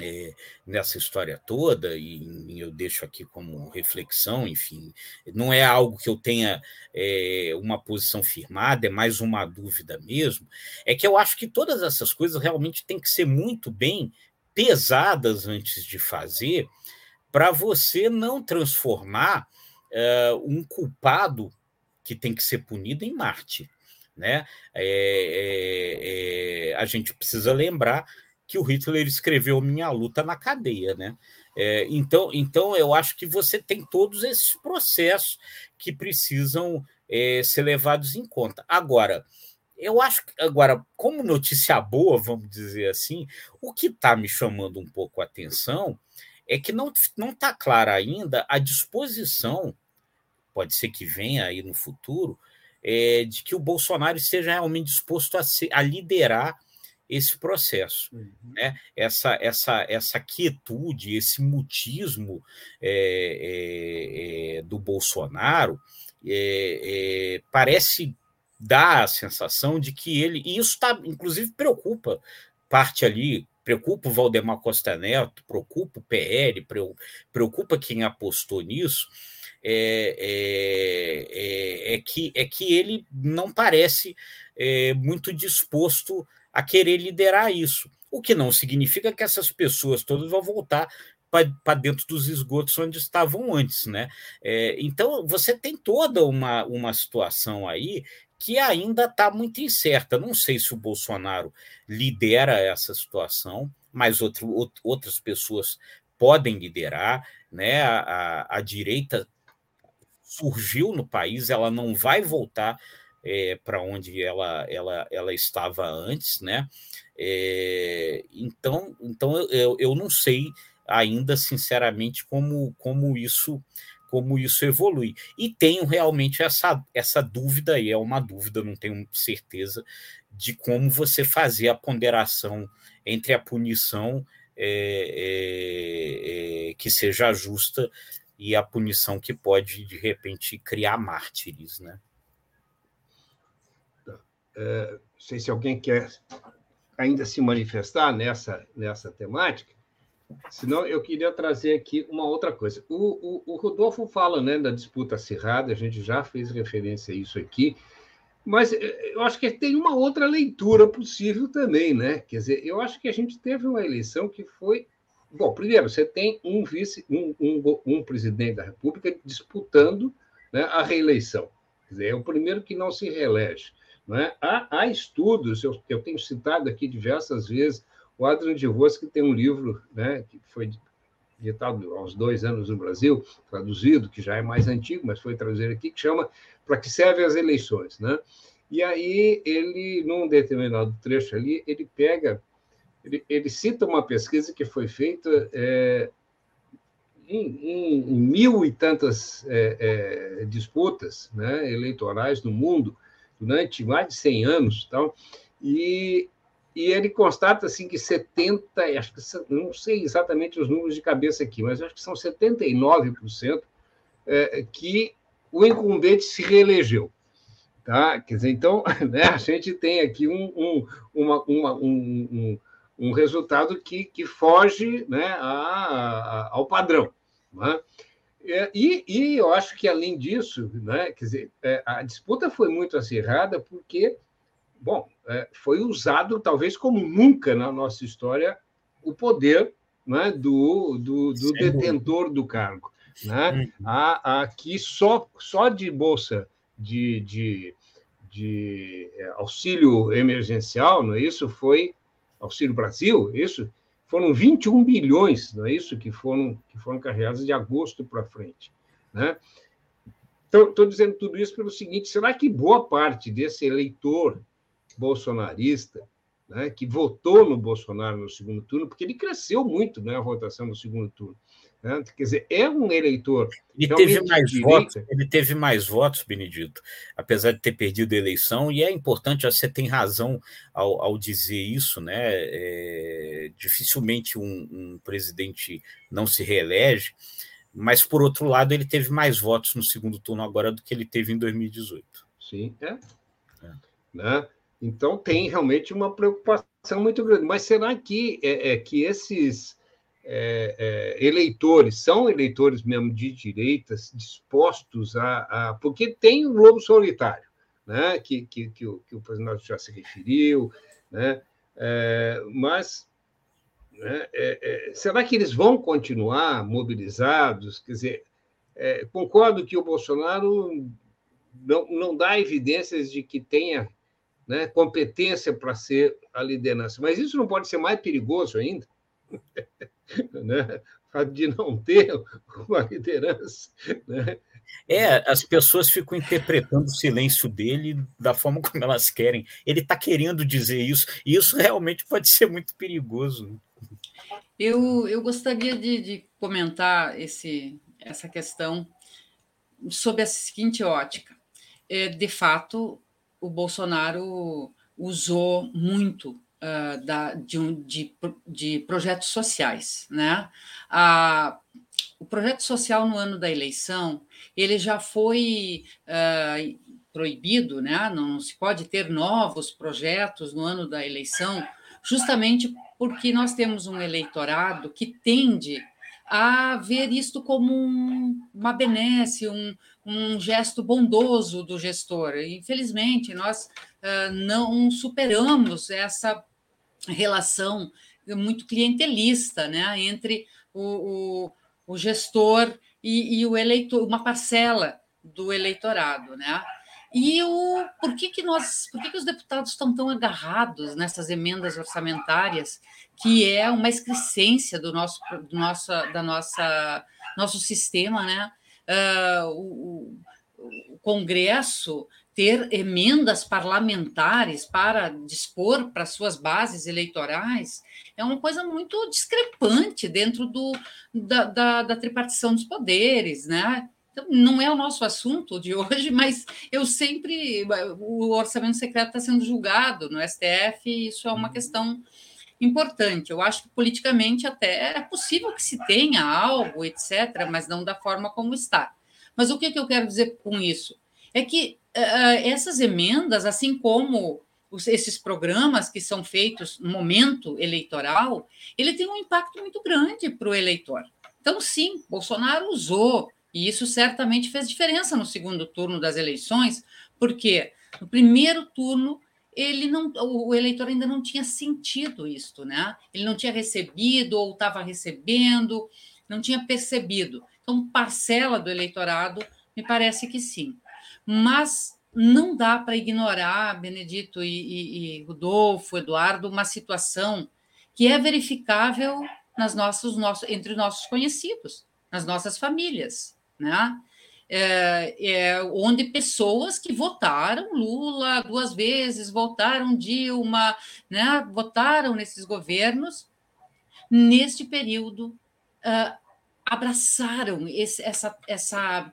Speaker 4: é, nessa história toda, e, eu deixo aqui como reflexão, enfim, não é algo que eu tenha é, uma posição firmada, é mais uma dúvida mesmo, é que eu acho que todas essas coisas realmente têm que ser muito bem pesadas antes de fazer, para você não transformar é, um culpado que tem que ser punido em Marte. Né? É, é, é, a gente precisa lembrar que o Hitler escreveu Minha Luta na cadeia. Né? É, então, então, eu acho que você tem todos esses processos que precisam é, ser levados em conta. Agora, eu acho que, agora, como notícia boa, vamos dizer assim, o que está me chamando um pouco a atenção é que não está clara ainda a disposição, pode ser que venha aí no futuro, é, de que o Bolsonaro esteja realmente disposto a, ser, a liderar esse processo. Uhum. Né? Essa, essa, essa quietude, esse mutismo é, é, é do Bolsonaro é, é, parece dar a sensação de que ele. E isso tá, inclusive preocupa parte ali, preocupa o Valdemar Costa Neto, preocupa o PL, preocupa quem apostou nisso. É, é, é, é, que, é que ele não parece é, muito disposto a querer liderar isso. O que não significa que essas pessoas todas vão voltar para dentro dos esgotos onde estavam antes, né? É, então você tem toda uma, uma situação aí que ainda está muito incerta. Não sei se o Bolsonaro lidera essa situação, mas outro, outras pessoas podem liderar, né? A, a, a direita surgiu no país, ela não vai voltar é, para onde ela, ela, ela estava antes, né? É, então, então eu, eu não sei ainda, sinceramente, como, como isso como isso evolui. E tenho realmente essa, essa dúvida, e é uma dúvida, não tenho certeza, de como você fazer a ponderação entre a punição é, é, é, que seja justa e a punição que pode, de repente, criar mártires. Né?
Speaker 2: É, não sei se alguém quer ainda se manifestar nessa, nessa temática. Senão, eu queria trazer aqui uma outra coisa. O, o, o, Rodolfo fala né, da disputa acirrada, a gente já fez referência a isso aqui, mas eh, eu acho que tem uma outra leitura possível também, né? Quer dizer, eu acho que a gente teve uma eleição que foi. Bom, primeiro, você tem um vice, um, um, um presidente da República disputando né, a reeleição. Quer dizer, é o primeiro que não se reelege. Né? Há, há estudos, eu, eu tenho citado aqui diversas vezes o Adrian que tem um livro né, que foi editado há uns dois anos no Brasil, traduzido, que já é mais antigo, mas foi traduzido aqui, que chama Para que servem as eleições? Né? E aí, ele, num determinado trecho ali, ele pega, ele, ele cita uma pesquisa que foi feita é, em, em, mil e tantas é, é, disputas né, eleitorais no mundo, durante mais de 100 anos. Tal, e e ele constata assim que 70, acho que não sei exatamente os números de cabeça aqui, mas acho que são 79% é, que o incumbente se reelegeu. Tá? Quer dizer, então, [laughs] né, a gente tem aqui um, um, uma, uma, um, um, um, resultado que, que foge né, a, a, ao padrão. Né? E, e eu acho que, além disso, né, quer dizer, é, a disputa foi muito acirrada porque bom, é, foi usado talvez como nunca na nossa história o poder né, do, do, do detentor do cargo. Né? Uhum. Aqui só, só de bolsa de, de, de auxílio emergencial, não é isso? Foi Auxílio Brasil, isso? Foram 21 bilhões, não é isso? Que foram, que foram carregados de agosto para frente. Né? Então, estou dizendo tudo isso pelo seguinte: será que boa parte desse eleitor bolsonarista, né, que votou no Bolsonaro no segundo turno, porque ele cresceu muito né, a votação no segundo turno. Né? Quer dizer, é um eleitor.
Speaker 4: Ele teve mais votos, ele teve mais votos, Benedito, apesar de ter perdido a eleição, e é importante, você tem razão ao, ao dizer isso, né? É, dificilmente um, um presidente não se reelege, mas por outro lado, ele teve mais votos no segundo turno agora do que ele teve em 2018.
Speaker 2: Sim, é. é. Né? Então, tem realmente uma preocupação muito grande. Mas será que, é, é que esses é, é, eleitores são eleitores mesmo de direitas, dispostos a. a porque tem o lobo solitário, né? que, que, que, o, que o presidente já se referiu, né? É, mas né, é, será que eles vão continuar mobilizados? Quer dizer, é, concordo que o Bolsonaro não, não dá evidências de que tenha né, competência para ser a liderança, mas isso não pode ser mais perigoso ainda, [laughs] [laughs] né? de não ter uma liderança. Né?
Speaker 4: É, as pessoas ficam interpretando o silêncio dele da forma [laughs] como elas querem. Ele está querendo dizer isso, e isso realmente pode ser muito perigoso.
Speaker 5: Eu, eu gostaria de, de comentar esse, essa questão sob a seguinte ótica. É, de fato, o Bolsonaro usou muito uh, da, de, um, de, de, projetos sociais. Né? O projeto social no ano da eleição ele já foi uh, proibido, né? não se pode ter novos projetos no ano da eleição, justamente porque nós temos um eleitorado que tende a ver isto como um, uma benesse, um, um gesto bondoso do gestor. Infelizmente, nós uh, não superamos essa relação muito clientelista né, entre o, o, o gestor e, e, o eleitor, uma parcela do eleitorado. Né? E o, por que, que nós, por que, que os deputados estão tão agarrados nessas emendas orçamentárias, que é uma excrescência do nosso, do nosso, da nossa, nosso sistema, né? Uh, o, o Congresso ter emendas parlamentares para dispor para suas bases eleitorais é uma coisa muito discrepante dentro do, da, da, da tripartição dos poderes, né? Então, não é o nosso assunto de hoje, [laughs] mas eu sempre. O orçamento secreto está sendo julgado no STF, e isso é uma uhum. questão importante. Eu acho que politicamente até é possível que se tenha algo, etc., mas não da forma como está. Mas o que, que eu quero dizer com isso? É que uh, essas emendas, assim como os, esses programas que são feitos no momento eleitoral, ele tem um impacto muito grande para o eleitor. Então, sim, Bolsonaro usou e isso certamente fez diferença no segundo turno das eleições, porque no primeiro turno ele não, o eleitor ainda não tinha sentido isto, né? Ele não tinha recebido ou estava recebendo, não tinha percebido. Então, parcela do eleitorado, me parece que sim. Mas não dá para ignorar, Benedito e, e, e Rodolfo, Eduardo, uma situação que é verificável nas nossas, nossos, entre os nossos conhecidos, nas nossas famílias né? É, é, onde pessoas que votaram Lula duas vezes, votaram Dilma, né, votaram nesses governos, neste período, uh, abraçaram esse, essa, essa,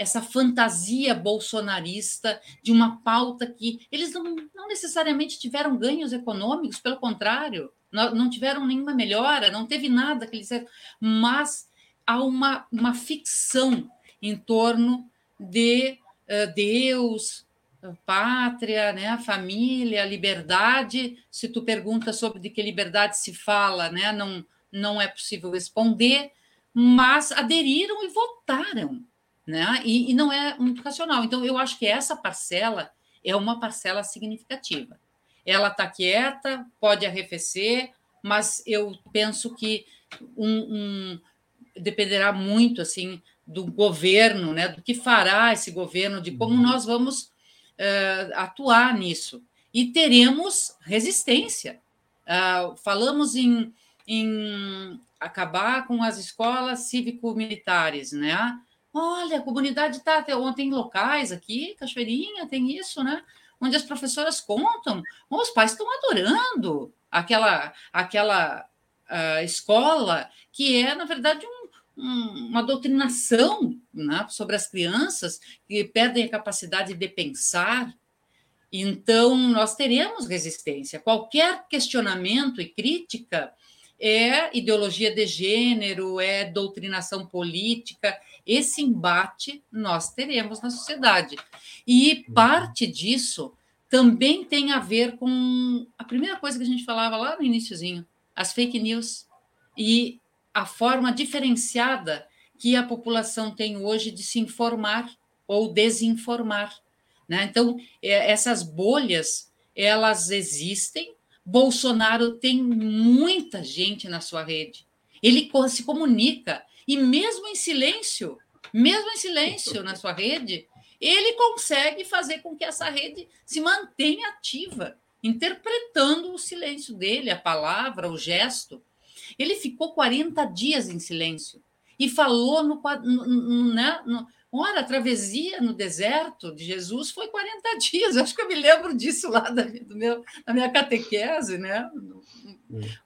Speaker 5: essa fantasia bolsonarista de uma pauta que eles não, não necessariamente tiveram ganhos econômicos, pelo contrário, não, não tiveram nenhuma melhora, não teve nada que eles. Mas há uma, uma ficção em torno de uh, Deus, pátria, né, família, liberdade. Se tu pergunta sobre de que liberdade se fala, né, não, não é possível responder, mas aderiram e votaram, né, e, e não é muito racional. Então, eu acho que essa parcela é uma parcela significativa. Ela está quieta, pode arrefecer, mas eu penso que um, um, dependerá muito assim do governo, né, do que fará esse governo, de como uhum. nós vamos uh, atuar nisso. E teremos resistência. Uh, falamos em, em acabar com as escolas cívico-militares, né? Olha, a comunidade está. Tem locais aqui, Cachoeirinha, tem isso, né? Onde as professoras contam, os pais estão adorando aquela, aquela uh, escola que é, na verdade, um uma doutrinação né, sobre as crianças que perdem a capacidade de pensar. Então, nós teremos resistência. Qualquer questionamento e crítica é ideologia de gênero, é doutrinação política. Esse embate nós teremos na sociedade. E parte disso também tem a ver com a primeira coisa que a gente falava lá no iníciozinho, as fake news. E a forma diferenciada que a população tem hoje de se informar ou desinformar. Né? Então, é, essas bolhas, elas existem. Bolsonaro tem muita gente na sua rede. Ele se comunica, e mesmo em silêncio, mesmo em silêncio na sua rede, ele consegue fazer com que essa rede se mantenha ativa, interpretando o silêncio dele, a palavra, o gesto. Ele ficou 40 dias em silêncio e falou no, no, no, né, no Ora, a travessia no deserto de Jesus foi 40 [laughs] dias. Acho que eu me lembro disso lá da, do meu, da minha catequese, né?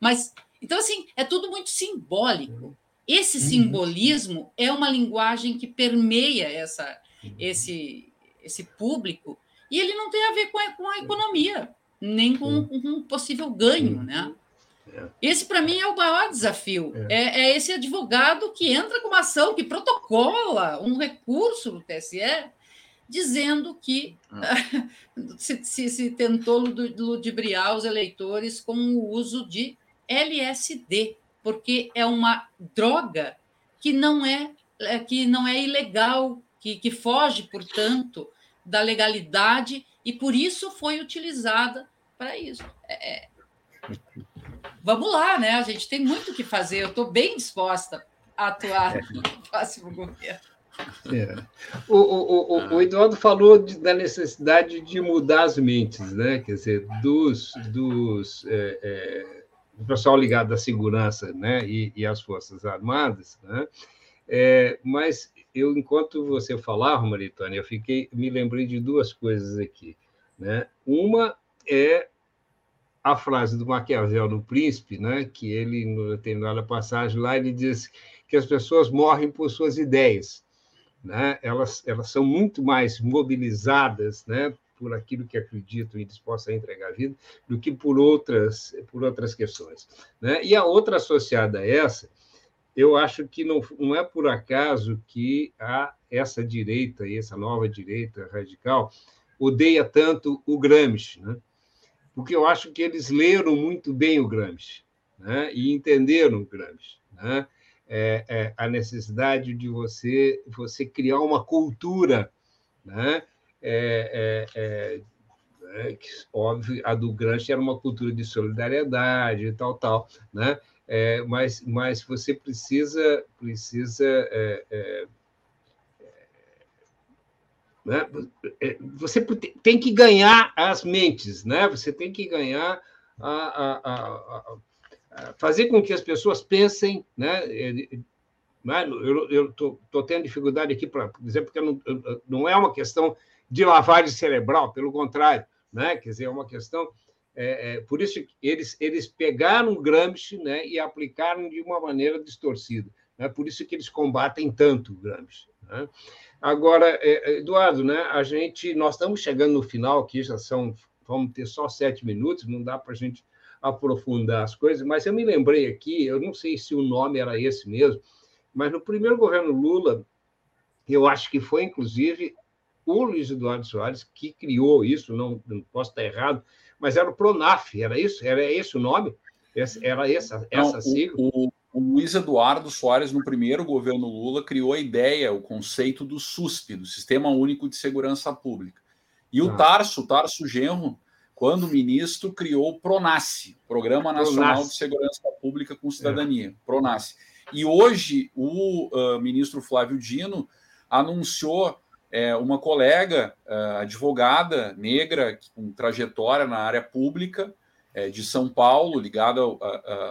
Speaker 5: Mas, então, assim, é tudo muito simbólico. Esse uhum. simbolismo é uma linguagem que permeia essa, esse, esse público e ele não tem a ver com a, com a economia, nem com, com um possível ganho, né? É. Esse, para mim, é o maior desafio. É. é. É, esse advogado que entra com uma ação, que protocola um recurso no TSE, dizendo que ah. [laughs] se, se, se, tentou ludibriar os eleitores com o uso de LSD, porque é uma droga que não é, é que não é ilegal, que, que foge, portanto, da legalidade e por isso foi utilizada para isso. É, é [laughs] vamos lá, né? A gente tem muito o que fazer. Eu estou bem disposta a atuar no próximo governo.
Speaker 2: É. O, o, o, o, Eduardo falou de, da necessidade de mudar as mentes, né? Quer dizer, dos, dos é, é, do pessoal ligado à segurança, né? E, e às forças armadas, né? É, mas eu, enquanto você falava, Maritônia, eu fiquei, me lembrei de duas coisas aqui, né? Uma é a frase do Maquiavel no Príncipe, né, que ele, no determinada passagem lá, ele diz que as pessoas morrem por suas ideias. Né? Elas, elas são muito mais mobilizadas né, por aquilo que acreditam e dispostas a entregar a vida do que por outras, por outras questões. Né? E a outra associada a essa, eu acho que não, não é por acaso que a, essa direita, essa nova direita radical, odeia tanto o Gramsci, né? Porque eu acho que eles leram muito bem o Gramsci né? e entenderam o Gramsci. Né? É, é, a necessidade de você, você criar uma cultura, né? É, é, é, é óbvio, a do Gramsci era uma cultura de solidariedade e tal, tal, né? mas, mas você precisa, precisa né? É, você tem que ganhar as mentes, né? você tem que ganhar a, a, a, fazer com que as pessoas pensem. Né? né? Eu estou tendo dificuldade aqui para dizer, porque não, não é uma questão de lavagem cerebral, pelo contrário, né? quer dizer, é uma questão. É, é, por isso eles, eles pegaram Gramsci né, e aplicaram de uma maneira distorcida. Né? Por isso que eles combatem tanto o Gramsci. Né? Agora, é, é, Eduardo, né, a gente, nós estamos chegando no final aqui, já são, vamos ter só sete minutos, não dá para a gente aprofundar as coisas, mas eu me lembrei aqui, eu não sei se o nome era esse mesmo, mas no primeiro governo Lula, eu acho que foi, inclusive, o Luiz Eduardo Soares que criou isso, não, não posso estar errado, mas era o Pronaf, era isso? Era esse o nome? Era essa, essa não, sigla?
Speaker 3: O, o Luiz Eduardo Soares, no primeiro governo Lula, criou a ideia, o conceito do SUSP, do Sistema Único de Segurança Pública. E o ah. Tarso, o Tarso Genro, quando ministro, criou o PRONASSE, Programa Nacional Pronace. de Segurança Pública com Cidadania, é. PRONASSE. E hoje o uh, ministro Flávio Dino anunciou é, uma colega uh, advogada negra com trajetória na área pública, de São Paulo, ligada ao,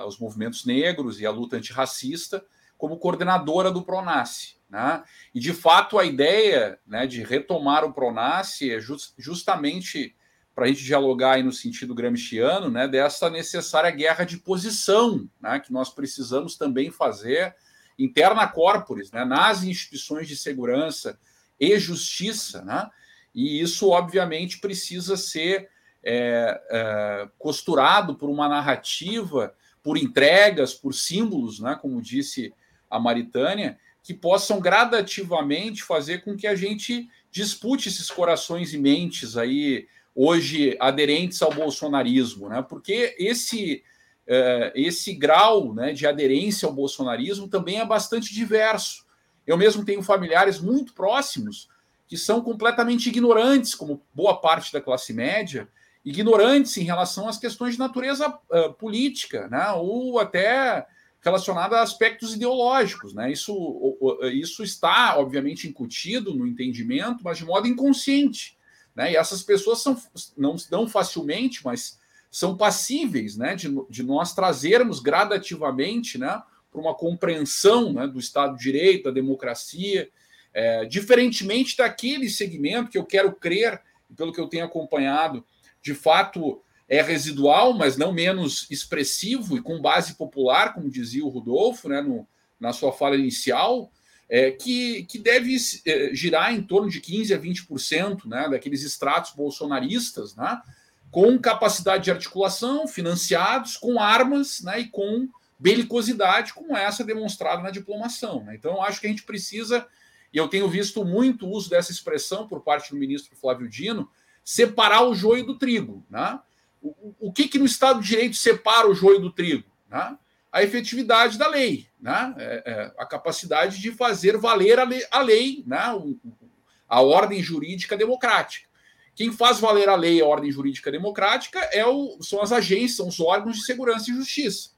Speaker 3: aos movimentos negros e à luta antirracista, como coordenadora do Pronace. Né? E, de fato, a ideia né, de retomar o Pronace é just, justamente para a gente dialogar aí no sentido gramsciano, né, dessa necessária guerra de posição né, que nós precisamos também fazer interna corporis, né, nas instituições de segurança e justiça, né, e isso, obviamente, precisa ser é, é, costurado por uma narrativa, por entregas, por símbolos, né, como disse a Maritânia, que possam gradativamente fazer com que a gente dispute esses corações e mentes aí hoje aderentes ao bolsonarismo, né? Porque esse é, esse grau né, de aderência ao bolsonarismo também é bastante diverso. Eu mesmo tenho familiares muito próximos que são completamente ignorantes, como boa parte da classe média, ignorantes em relação às questões de natureza uh, política, né? ou até relacionada a aspectos ideológicos. Né? Isso, isso está, obviamente, incutido no entendimento, mas de modo inconsciente. Né? E essas pessoas são, não, não facilmente, mas são passíveis né, de, de nós trazermos gradativamente né, para uma compreensão né, do Estado de Direito, da democracia, é, diferentemente daquele segmento que eu quero crer, pelo que eu tenho acompanhado, de fato é residual, mas não menos expressivo e com base popular, como dizia o Rodolfo né, no, na sua fala inicial, é, que, que deve é, girar em torno de 15% a 20% né, daqueles extratos bolsonaristas, né, com capacidade de articulação, financiados, com armas né, e com belicosidade como essa demonstrada na diplomação. Né? Então, acho que a gente precisa, e eu tenho visto muito uso dessa expressão por parte do ministro Flávio Dino, separar o joio do trigo. Né? O, o que, que no Estado de Direito separa o joio do trigo? Né? A efetividade da lei, né? É, é, a capacidade de fazer valer a lei, a, lei né? a ordem jurídica democrática. Quem faz valer a lei a ordem jurídica democrática é o, são as agências, são os órgãos de segurança e justiça.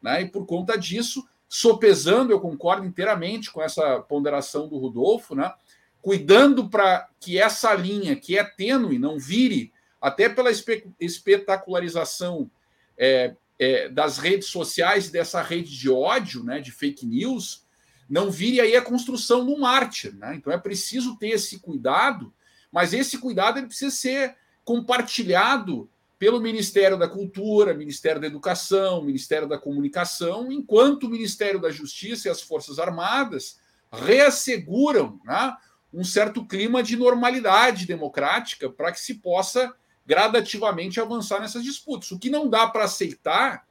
Speaker 3: Né? E por conta disso, sopesando, eu concordo inteiramente com essa ponderação do Rodolfo, né? Cuidando para que essa linha, que é tênue, não vire até pela espetacularização é, é, das redes sociais, dessa rede de ódio, né, de fake news, não vire aí a construção de um mártir. Né? Então é preciso ter esse cuidado, mas esse cuidado ele precisa ser compartilhado pelo Ministério da Cultura, Ministério da Educação, Ministério da Comunicação, enquanto o Ministério da Justiça e as Forças Armadas reasseguram né, um certo clima de normalidade democrática para que se possa gradativamente avançar nessas disputas. O que não dá para aceitar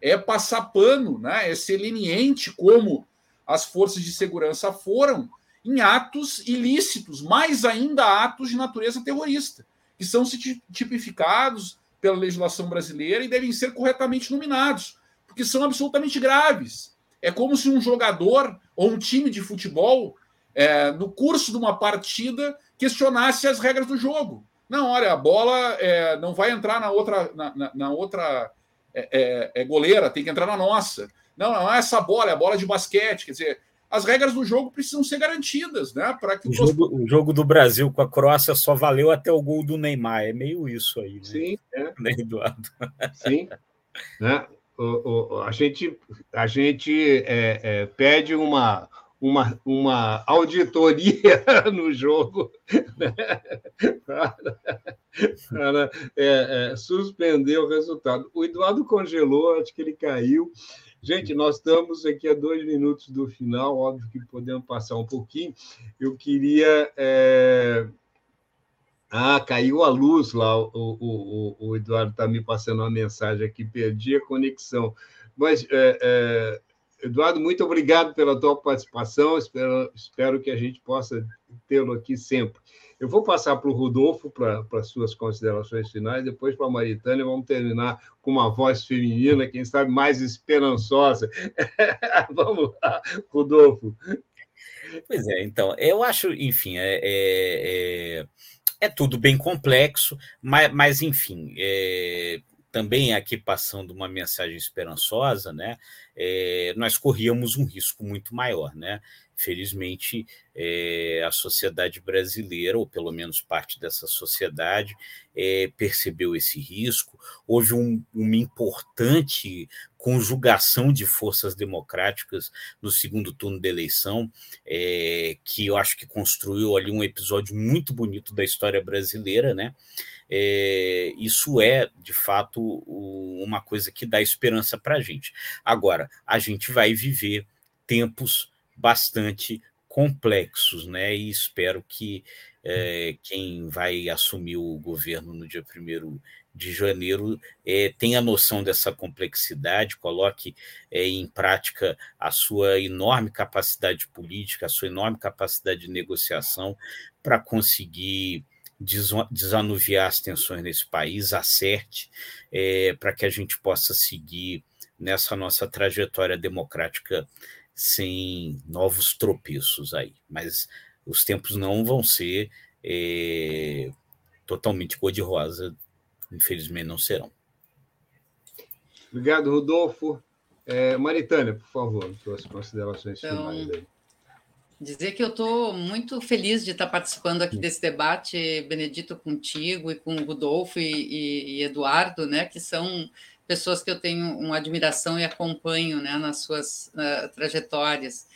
Speaker 3: é passar pano, né, é ser leniente, como as forças de segurança foram, em atos ilícitos, mais ainda atos de natureza terrorista, que são tipificados pela legislação brasileira e devem ser corretamente nominados, porque são absolutamente graves. É como se um jogador ou um time de futebol, é, no curso de uma partida, questionasse as regras do jogo. Não, olha, a bola é, não vai entrar na outra, na, na, na outra é, é, é, goleira, tem que entrar na nossa. Não, não é essa bola, é a bola de basquete. Quer dizer, as regras do jogo precisam ser garantidas, né? Para que
Speaker 4: o, jogo, o jogo do Brasil com a Croácia só valeu até o gol do Neymar. É meio isso aí, né?
Speaker 2: Sim, é. [laughs]
Speaker 4: né, Eduardo?
Speaker 2: Sim. né? O, o, a gente, a gente é, é, pede uma, uma, uma auditoria [laughs] no jogo né? para, para é, é, suspender o resultado. O Eduardo congelou, acho que ele caiu. Gente, nós estamos aqui a dois minutos do final, óbvio que podemos passar um pouquinho. Eu queria. É... Ah, caiu a luz lá, o, o, o Eduardo está me passando uma mensagem aqui, perdi a conexão. Mas é, é Eduardo, muito obrigado pela tua participação. Espero, espero que a gente possa tê-lo aqui sempre. Eu vou passar para o Rodolfo para as suas considerações finais, depois para a Maritânia. Vamos terminar com uma voz feminina, quem sabe mais esperançosa. [laughs] Vamos lá, Rodolfo.
Speaker 4: Pois é, então, eu acho, enfim, é, é, é, é tudo bem complexo, mas, mas enfim, é, também aqui passando uma mensagem esperançosa, né? É, nós corríamos um risco muito maior, né? Felizmente, é, a sociedade brasileira, ou pelo menos parte dessa sociedade, é, percebeu esse risco. Houve um, uma importante conjugação de forças democráticas no segundo turno da eleição, é, que eu acho que construiu ali um episódio muito bonito da história brasileira, né? É, isso é, de fato, o, uma coisa que dá esperança para a gente. Agora, a gente vai viver tempos bastante complexos, né? E espero que é, quem vai assumir o governo no dia 1 de janeiro é, tenha noção dessa complexidade, coloque é, em prática a sua enorme capacidade política, a sua enorme capacidade de negociação para conseguir desanuviar as tensões nesse país, acerte, para que a gente possa seguir nessa nossa trajetória democrática sem novos tropeços aí. Mas os tempos não vão ser é, totalmente cor-de-rosa, infelizmente não serão.
Speaker 2: Obrigado, Rodolfo. É, Maritânia, por favor, suas considerações então, finais aí.
Speaker 5: Dizer que eu estou muito feliz de estar participando aqui desse debate, Benedito, contigo e com o Rodolfo e, e, e Eduardo, né, que são pessoas que eu tenho uma admiração e acompanho né, nas suas uh, trajetórias.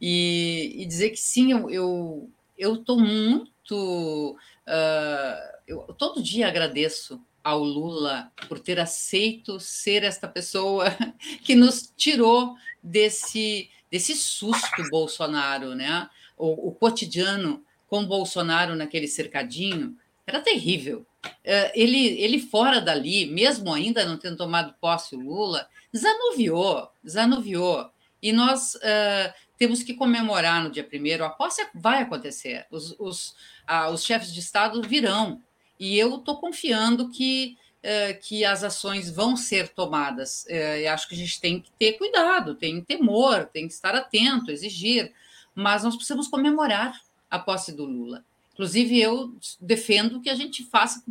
Speaker 5: E, e, dizer que sim, eu estou muito. Uh, eu todo dia agradeço ao Lula por ter aceito ser esta pessoa [laughs] que nos tirou desse, desse susto Bolsonaro, né? O, o cotidiano com Bolsonaro naquele cercadinho era terrível. É, ele, ele fora dali, mesmo ainda não tendo tomado posse o Lula, desanuviou, desanuviou. E nós uh, temos que comemorar no dia primeiro, a posse vai acontecer, os, os, uh, os chefes de Estado virão, e eu estou confiando que, uh, que as ações vão ser tomadas. e acho que a gente tem que ter cuidado, tem temor, tem que estar atento, exigir, mas nós precisamos comemorar a posse do Lula. Inclusive, eu defendo que a gente faça,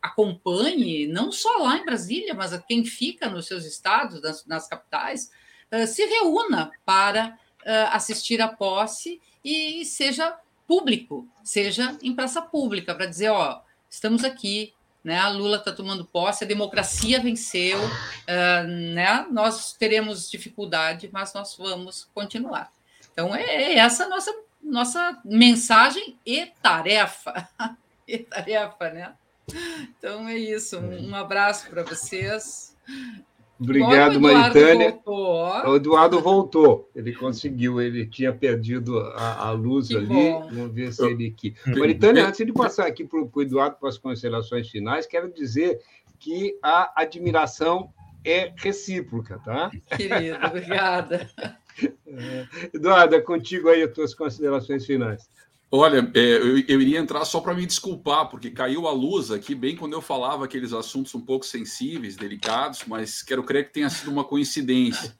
Speaker 5: acompanhe, não só lá em Brasília, mas quem fica nos seus estados, nas, nas capitais, uh, se reúna para uh, assistir à posse e seja público, seja em praça pública, para dizer: ó, estamos aqui, né? A Lula está tomando posse, a democracia venceu, uh, né? Nós teremos dificuldade, mas nós vamos continuar. Então, é, é essa a nossa nossa mensagem e tarefa. [laughs] e tarefa, né? Então é isso. Um, abraço para vocês.
Speaker 2: Obrigado, Maritânia. Voltou. O Eduardo voltou. Ele conseguiu. Ele tinha perdido a, a luz que ali. Bom. Vamos ver se ele aqui. Maritânia, antes de passar aqui para o Eduardo para as considerações finais, quero dizer que a admiração é recíproca, tá?
Speaker 5: Querido, obrigada. [laughs]
Speaker 2: Eduardo, é contigo aí as tuas considerações finais.
Speaker 3: Olha, é, eu, eu, iria entrar só para me desculpar, porque caiu a luz aqui bem quando eu falava aqueles assuntos um pouco sensíveis, delicados, mas quero crer que tenha sido uma coincidência.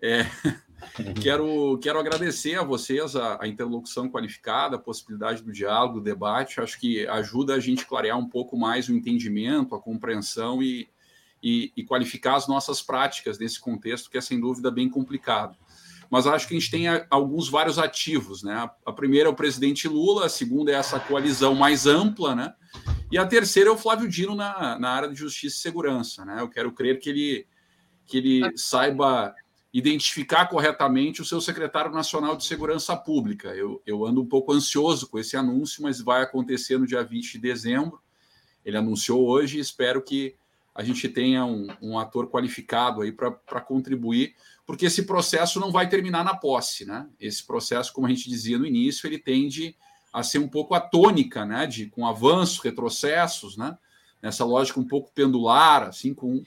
Speaker 3: É, [laughs] quero, quero agradecer a vocês a, a, interlocução qualificada, a possibilidade do diálogo, do debate. Acho que ajuda a gente clarear um pouco mais o entendimento, a compreensão e, e, e qualificar as nossas práticas nesse contexto que é sem dúvida bem complicado mas acho que a gente tem alguns vários ativos, né? A primeira é o presidente Lula, a segunda é essa coalizão mais ampla, né? E a terceira é o Flávio Dino na, na área de justiça e segurança, né? Eu quero crer que ele, que ele saiba identificar corretamente o seu secretário nacional de segurança pública. Eu, eu ando um pouco ansioso com esse anúncio, mas vai acontecer no dia 20 de dezembro. Ele anunciou hoje e espero que a gente tenha um, um ator qualificado aí para contribuir porque esse processo não vai terminar na posse, né? Esse processo, como a gente dizia no início, ele tende a ser um pouco a tônica, né? De com avanços, retrocessos, né? Nessa lógica um pouco pendular, assim, com,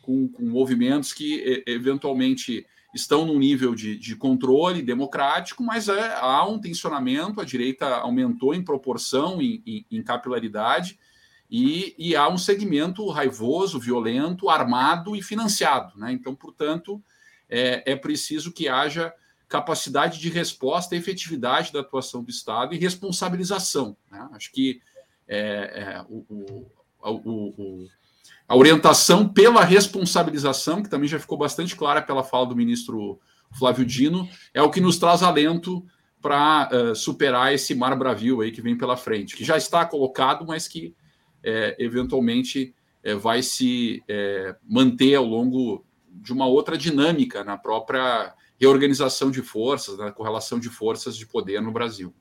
Speaker 3: com, com movimentos que eventualmente estão num nível de, de controle democrático, mas é, há um tensionamento, a direita aumentou em proporção, em, em, em capilaridade, e, e, há um segmento raivoso, violento, armado e financiado. Né? Então, portanto, é, é preciso que haja capacidade de resposta, efetividade da atuação do Estado e responsabilização. Né? Acho que é, é, o, o, o, a orientação pela responsabilização, que também já ficou bastante clara pela fala do ministro Flávio Dino, é o que nos traz alento para uh, superar esse mar bravio aí que vem pela frente, que já está colocado, mas que é, eventualmente é, vai se é, manter ao longo de uma outra dinâmica na própria reorganização de forças, na correlação de forças de poder no Brasil.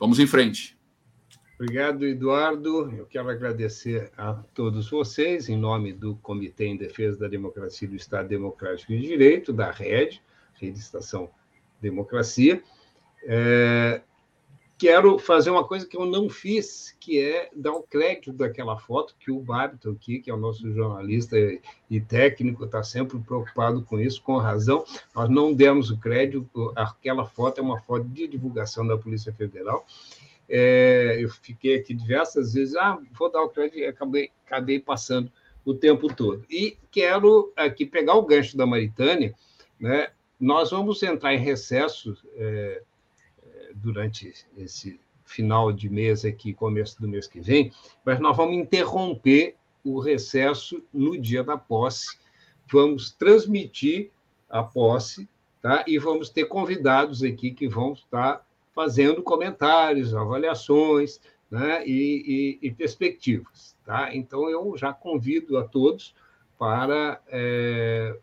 Speaker 3: Vamos em frente.
Speaker 2: Obrigado, Eduardo. Eu quero agradecer a todos vocês, em nome do Comitê em Defesa da Democracia e do Estado Democrático de Direito, da RED, Rede Estação Democracia. É, quero fazer uma coisa que eu não fiz, que é dar o crédito daquela foto que o Babito aqui, que é o nosso jornalista e técnico, está sempre preocupado com isso, com razão. Nós não demos o crédito, aquela foto é uma foto de divulgação da Polícia Federal. É, eu fiquei aqui diversas vezes, ah, vou dar o crédito, e acabei, acabei passando o tempo todo. E quero aqui pegar o gancho da Maritânia, né? Nós vamos entrar em recesso é, durante esse final de mês aqui, começo do mês que vem, mas nós vamos interromper o recesso no dia da posse vamos transmitir a posse, tá? E vamos ter convidados aqui que vão estar fazendo comentários, avaliações, né? E, e, e perspectivas, tá? Então eu já convido a todos para é,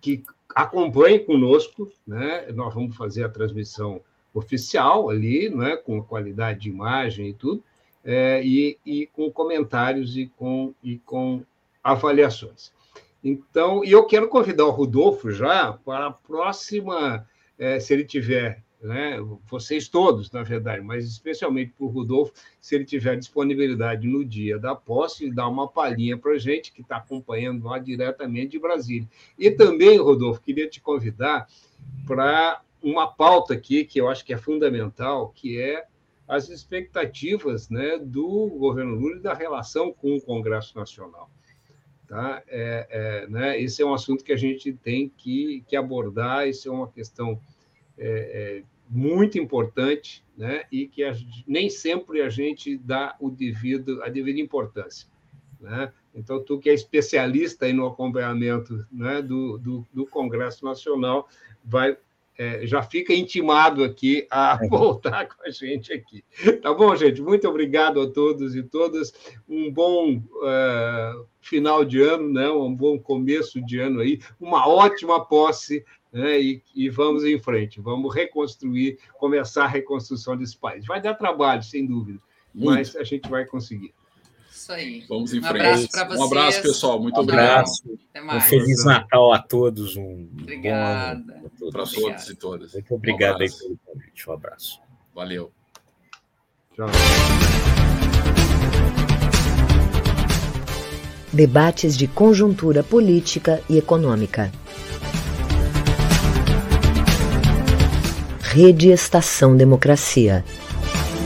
Speaker 2: que acompanhem conosco, né? Nós vamos fazer a transmissão oficial ali, né? Com qualidade de imagem e tudo, é, e, e com comentários e com, e com avaliações. Então, e eu quero convidar o Rodolfo já para a próxima, é, se ele tiver, né, vocês todos, na verdade, mas especialmente para o Rodolfo, se ele tiver disponibilidade no dia da posse, dar uma palhinha para a gente que está acompanhando lá diretamente de Brasília. E também, Rodolfo, queria te convidar para uma pauta aqui que eu acho que é fundamental, que é as expectativas né, do governo Lula e da relação com o Congresso Nacional. Tá? É, é, né, esse é um assunto que a gente tem que, que abordar, isso é uma questão é, é muito importante né, e que a, nem sempre a gente dá o devido, a devida importância. Né? Então, tu que é especialista no acompanhamento né, do, do, do Congresso Nacional, vai é, já fica intimado aqui a é. [laughs] voltar com a gente aqui. Tá bom, gente? Muito obrigado a todos e todas. Um bom uh, final de ano, né? um bom começo de ano aí, uma ótima posse. Né? E, e vamos em frente, vamos reconstruir, começar a reconstrução desse país. Vai dar trabalho, sem dúvida, Muito. mas a gente vai conseguir.
Speaker 5: Isso aí.
Speaker 3: Vamos em um frente. Abraço para vocês. Um abraço, pessoal. Muito um
Speaker 4: obrigado. Um Feliz Natal a todos. Um
Speaker 5: Obrigada.
Speaker 3: Para todos e todas.
Speaker 4: Muito obrigado um aí pelo convite. Um abraço.
Speaker 3: Valeu.
Speaker 2: Tchau.
Speaker 1: Debates de conjuntura política e econômica. Rede Estação Democracia.